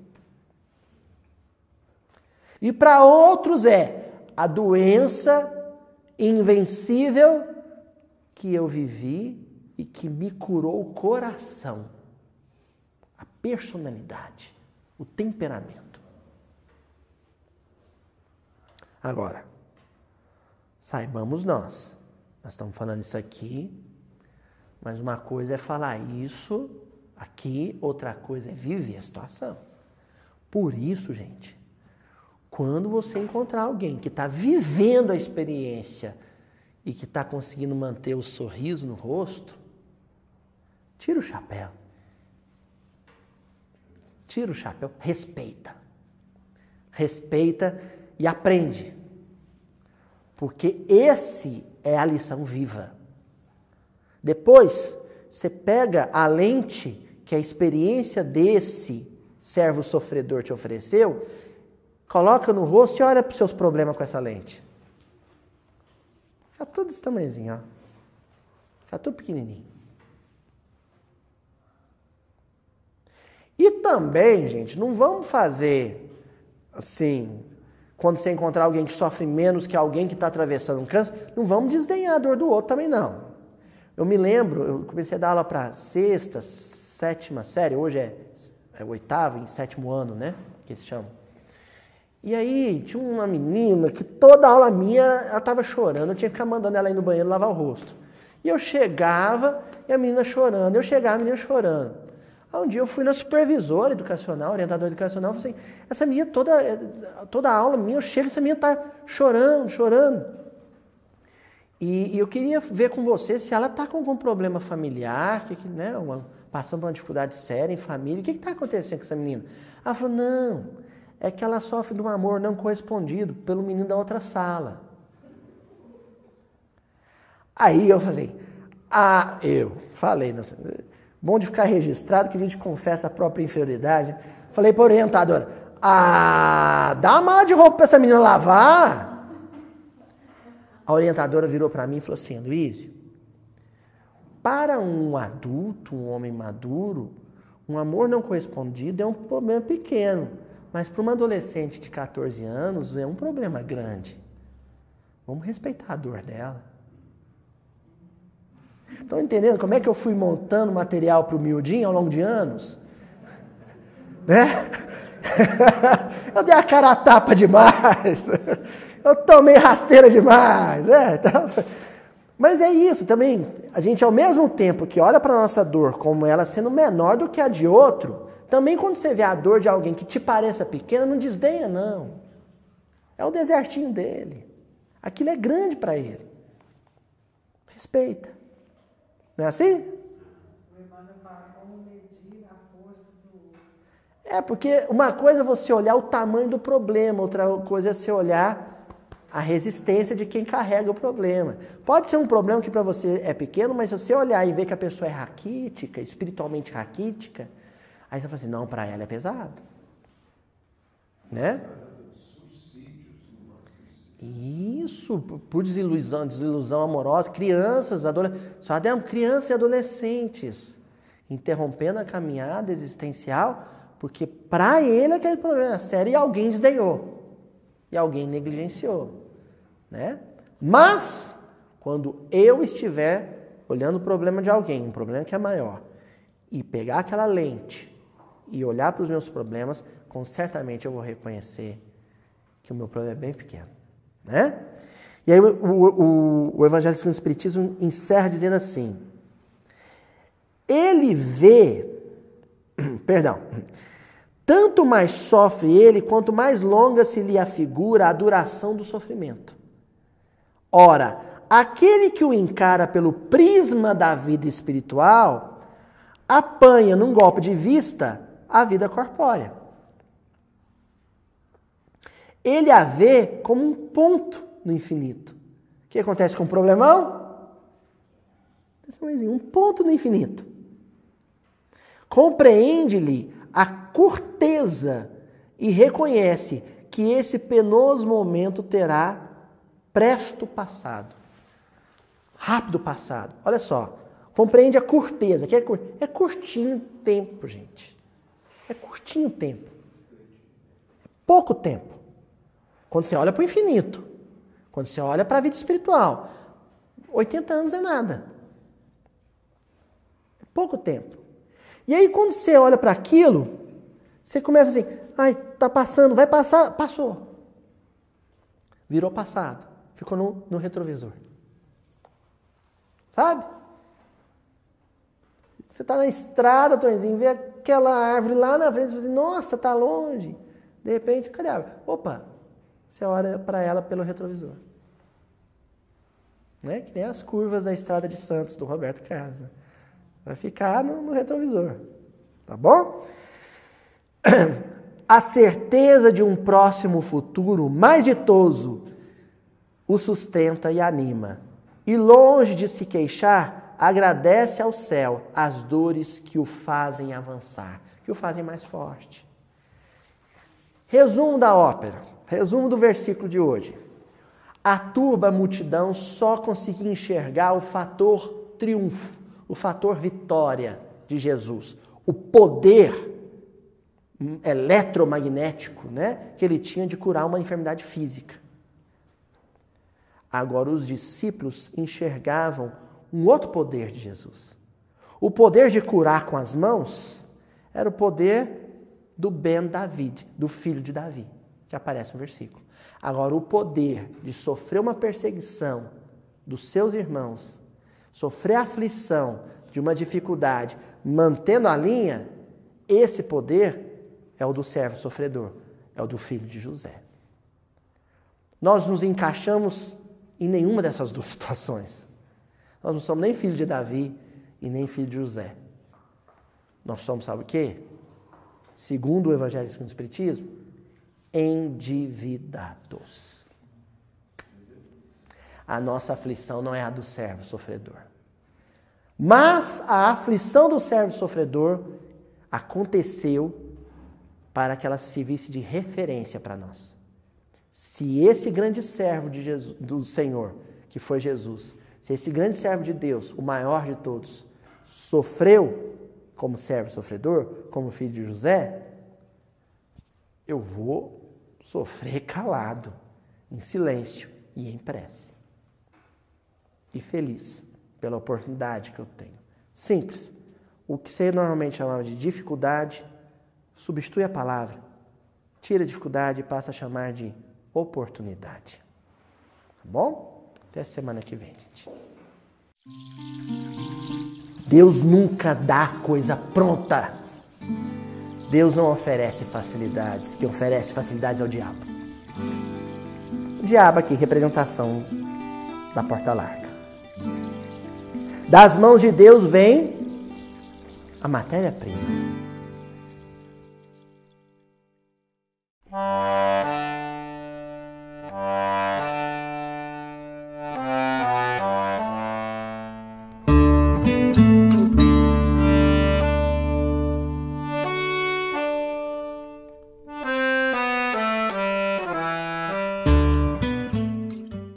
E para outros é a doença invencível que eu vivi e que me curou o coração, a personalidade, o temperamento. Agora, saibamos nós, nós estamos falando isso aqui, mas uma coisa é falar isso aqui, outra coisa é viver a situação. Por isso, gente, quando você encontrar alguém que está vivendo a experiência e que está conseguindo manter o sorriso no rosto, tira o chapéu. Tira o chapéu, respeita. Respeita e aprende. Porque esse é a lição viva. Depois, você pega a lente que a experiência desse servo sofredor te ofereceu Coloca no rosto e olha para os seus problemas com essa lente. Fica tudo desse tamanhozinho, ó. Fica tudo pequenininho. E também, gente, não vamos fazer assim, quando você encontrar alguém que sofre menos que alguém que está atravessando um câncer, não vamos desdenhar a dor do outro também não. Eu me lembro, eu comecei a dar aula para sexta, sétima série, hoje é, é oitavo, em sétimo ano, né? Que eles chamam. E aí tinha uma menina que toda aula minha ela estava chorando, eu tinha que ficar mandando ela ir no banheiro lavar o rosto. E eu chegava e a menina chorando, eu chegava a menina chorando. Aí um dia eu fui na supervisora educacional, orientadora educacional, falei assim, essa menina toda, toda aula minha, eu chego, essa menina está chorando, chorando. E, e, eu queria ver com você se ela está com algum problema familiar, que, que, né, uma, passando por uma dificuldade séria em família. O que está acontecendo com essa menina? Ela falou: não, é que ela sofre de um amor não correspondido pelo menino da outra sala. Aí eu falei: ah, eu falei, não, bom de ficar registrado que a gente confessa a própria inferioridade. Falei para a orientadora: ah, dá uma mala de roupa para essa menina lavar. A orientadora virou para mim e falou assim: Luiz, para um adulto, um homem maduro, um amor não correspondido é um problema pequeno, mas para uma adolescente de 14 anos é um problema grande. Vamos respeitar a dor dela. Estão entendendo como é que eu fui montando material para o miudinho ao longo de anos? Né? eu dei a cara a tapa demais. Eu tomei rasteira demais. É, então... Mas é isso também. A gente, ao mesmo tempo que olha para a nossa dor como ela sendo menor do que a de outro, também quando você vê a dor de alguém que te pareça pequena, não desdenha, não. É o desertinho dele. Aquilo é grande para ele. Respeita. Não é assim? É, porque uma coisa é você olhar o tamanho do problema, outra coisa é você olhar a resistência de quem carrega o problema. Pode ser um problema que para você é pequeno, mas se você olhar e ver que a pessoa é raquítica, espiritualmente raquítica, aí você fala assim, não, para ela é pesado. Né? Isso, por desilusão, desilusão amorosa, crianças, adolescentes, só crianças e adolescentes, interrompendo a caminhada existencial, porque para ele aquele problema é sério e alguém desdenhou e alguém negligenciou, né? Mas quando eu estiver olhando o problema de alguém, um problema que é maior, e pegar aquela lente e olhar para os meus problemas, com certamente eu vou reconhecer que o meu problema é bem pequeno, né? E aí o, o, o Evangelho segundo o Espiritismo encerra dizendo assim: ele vê, perdão, tanto mais sofre ele, quanto mais longa se lhe afigura a duração do sofrimento. Ora, aquele que o encara pelo prisma da vida espiritual, apanha num golpe de vista a vida corpórea. Ele a vê como um ponto no infinito. O que acontece com o problemão? Um ponto no infinito. Compreende-lhe a corteza e reconhece que esse penoso momento terá presto passado. Rápido passado. Olha só. Compreende a corteza. Que é, é curtinho tempo, gente. É curtinho tempo. É pouco tempo. Quando você olha para o infinito. Quando você olha para a vida espiritual. 80 anos não é nada. É pouco tempo. E aí, quando você olha para aquilo, você começa assim, ai, tá passando, vai passar, passou. Virou passado, ficou no, no retrovisor. Sabe? Você está na estrada, Tonzinho, vê aquela árvore lá na frente, você assim, nossa, tá longe. De repente, cadê a árvore? Opa, você olha para ela pelo retrovisor. Né? Que nem as curvas da estrada de Santos, do Roberto Carlos. Né? Vai ficar no, no retrovisor. Tá bom? A certeza de um próximo futuro mais ditoso o sustenta e anima. E longe de se queixar, agradece ao céu as dores que o fazem avançar, que o fazem mais forte. Resumo da ópera, resumo do versículo de hoje. A turba multidão só conseguia enxergar o fator triunfo, o fator vitória de Jesus, o poder eletromagnético né, que ele tinha de curar uma enfermidade física. Agora, os discípulos enxergavam um outro poder de Jesus. O poder de curar com as mãos era o poder do Ben David, do filho de Davi, que aparece no versículo. Agora, o poder de sofrer uma perseguição dos seus irmãos, sofrer aflição de uma dificuldade, mantendo a linha, esse poder é o do servo sofredor, é o do filho de José. Nós nos encaixamos em nenhuma dessas duas situações. Nós não somos nem filho de Davi e nem filho de José. Nós somos, sabe o quê? Segundo o Evangelho segundo o Espiritismo, endividados. A nossa aflição não é a do servo sofredor. Mas a aflição do servo sofredor aconteceu para que ela servisse de referência para nós. Se esse grande servo de Jesus, do Senhor, que foi Jesus, se esse grande servo de Deus, o maior de todos, sofreu como servo sofredor, como filho de José, eu vou sofrer calado, em silêncio e em prece. E feliz pela oportunidade que eu tenho. Simples. O que você normalmente chamava de dificuldade, substitui a palavra. Tira a dificuldade e passa a chamar de oportunidade. Tá bom? Até semana que vem, gente. Deus nunca dá coisa pronta. Deus não oferece facilidades, quem oferece facilidades é o diabo. O diabo aqui, representação da porta larga. Das mãos de Deus vem a matéria-prima.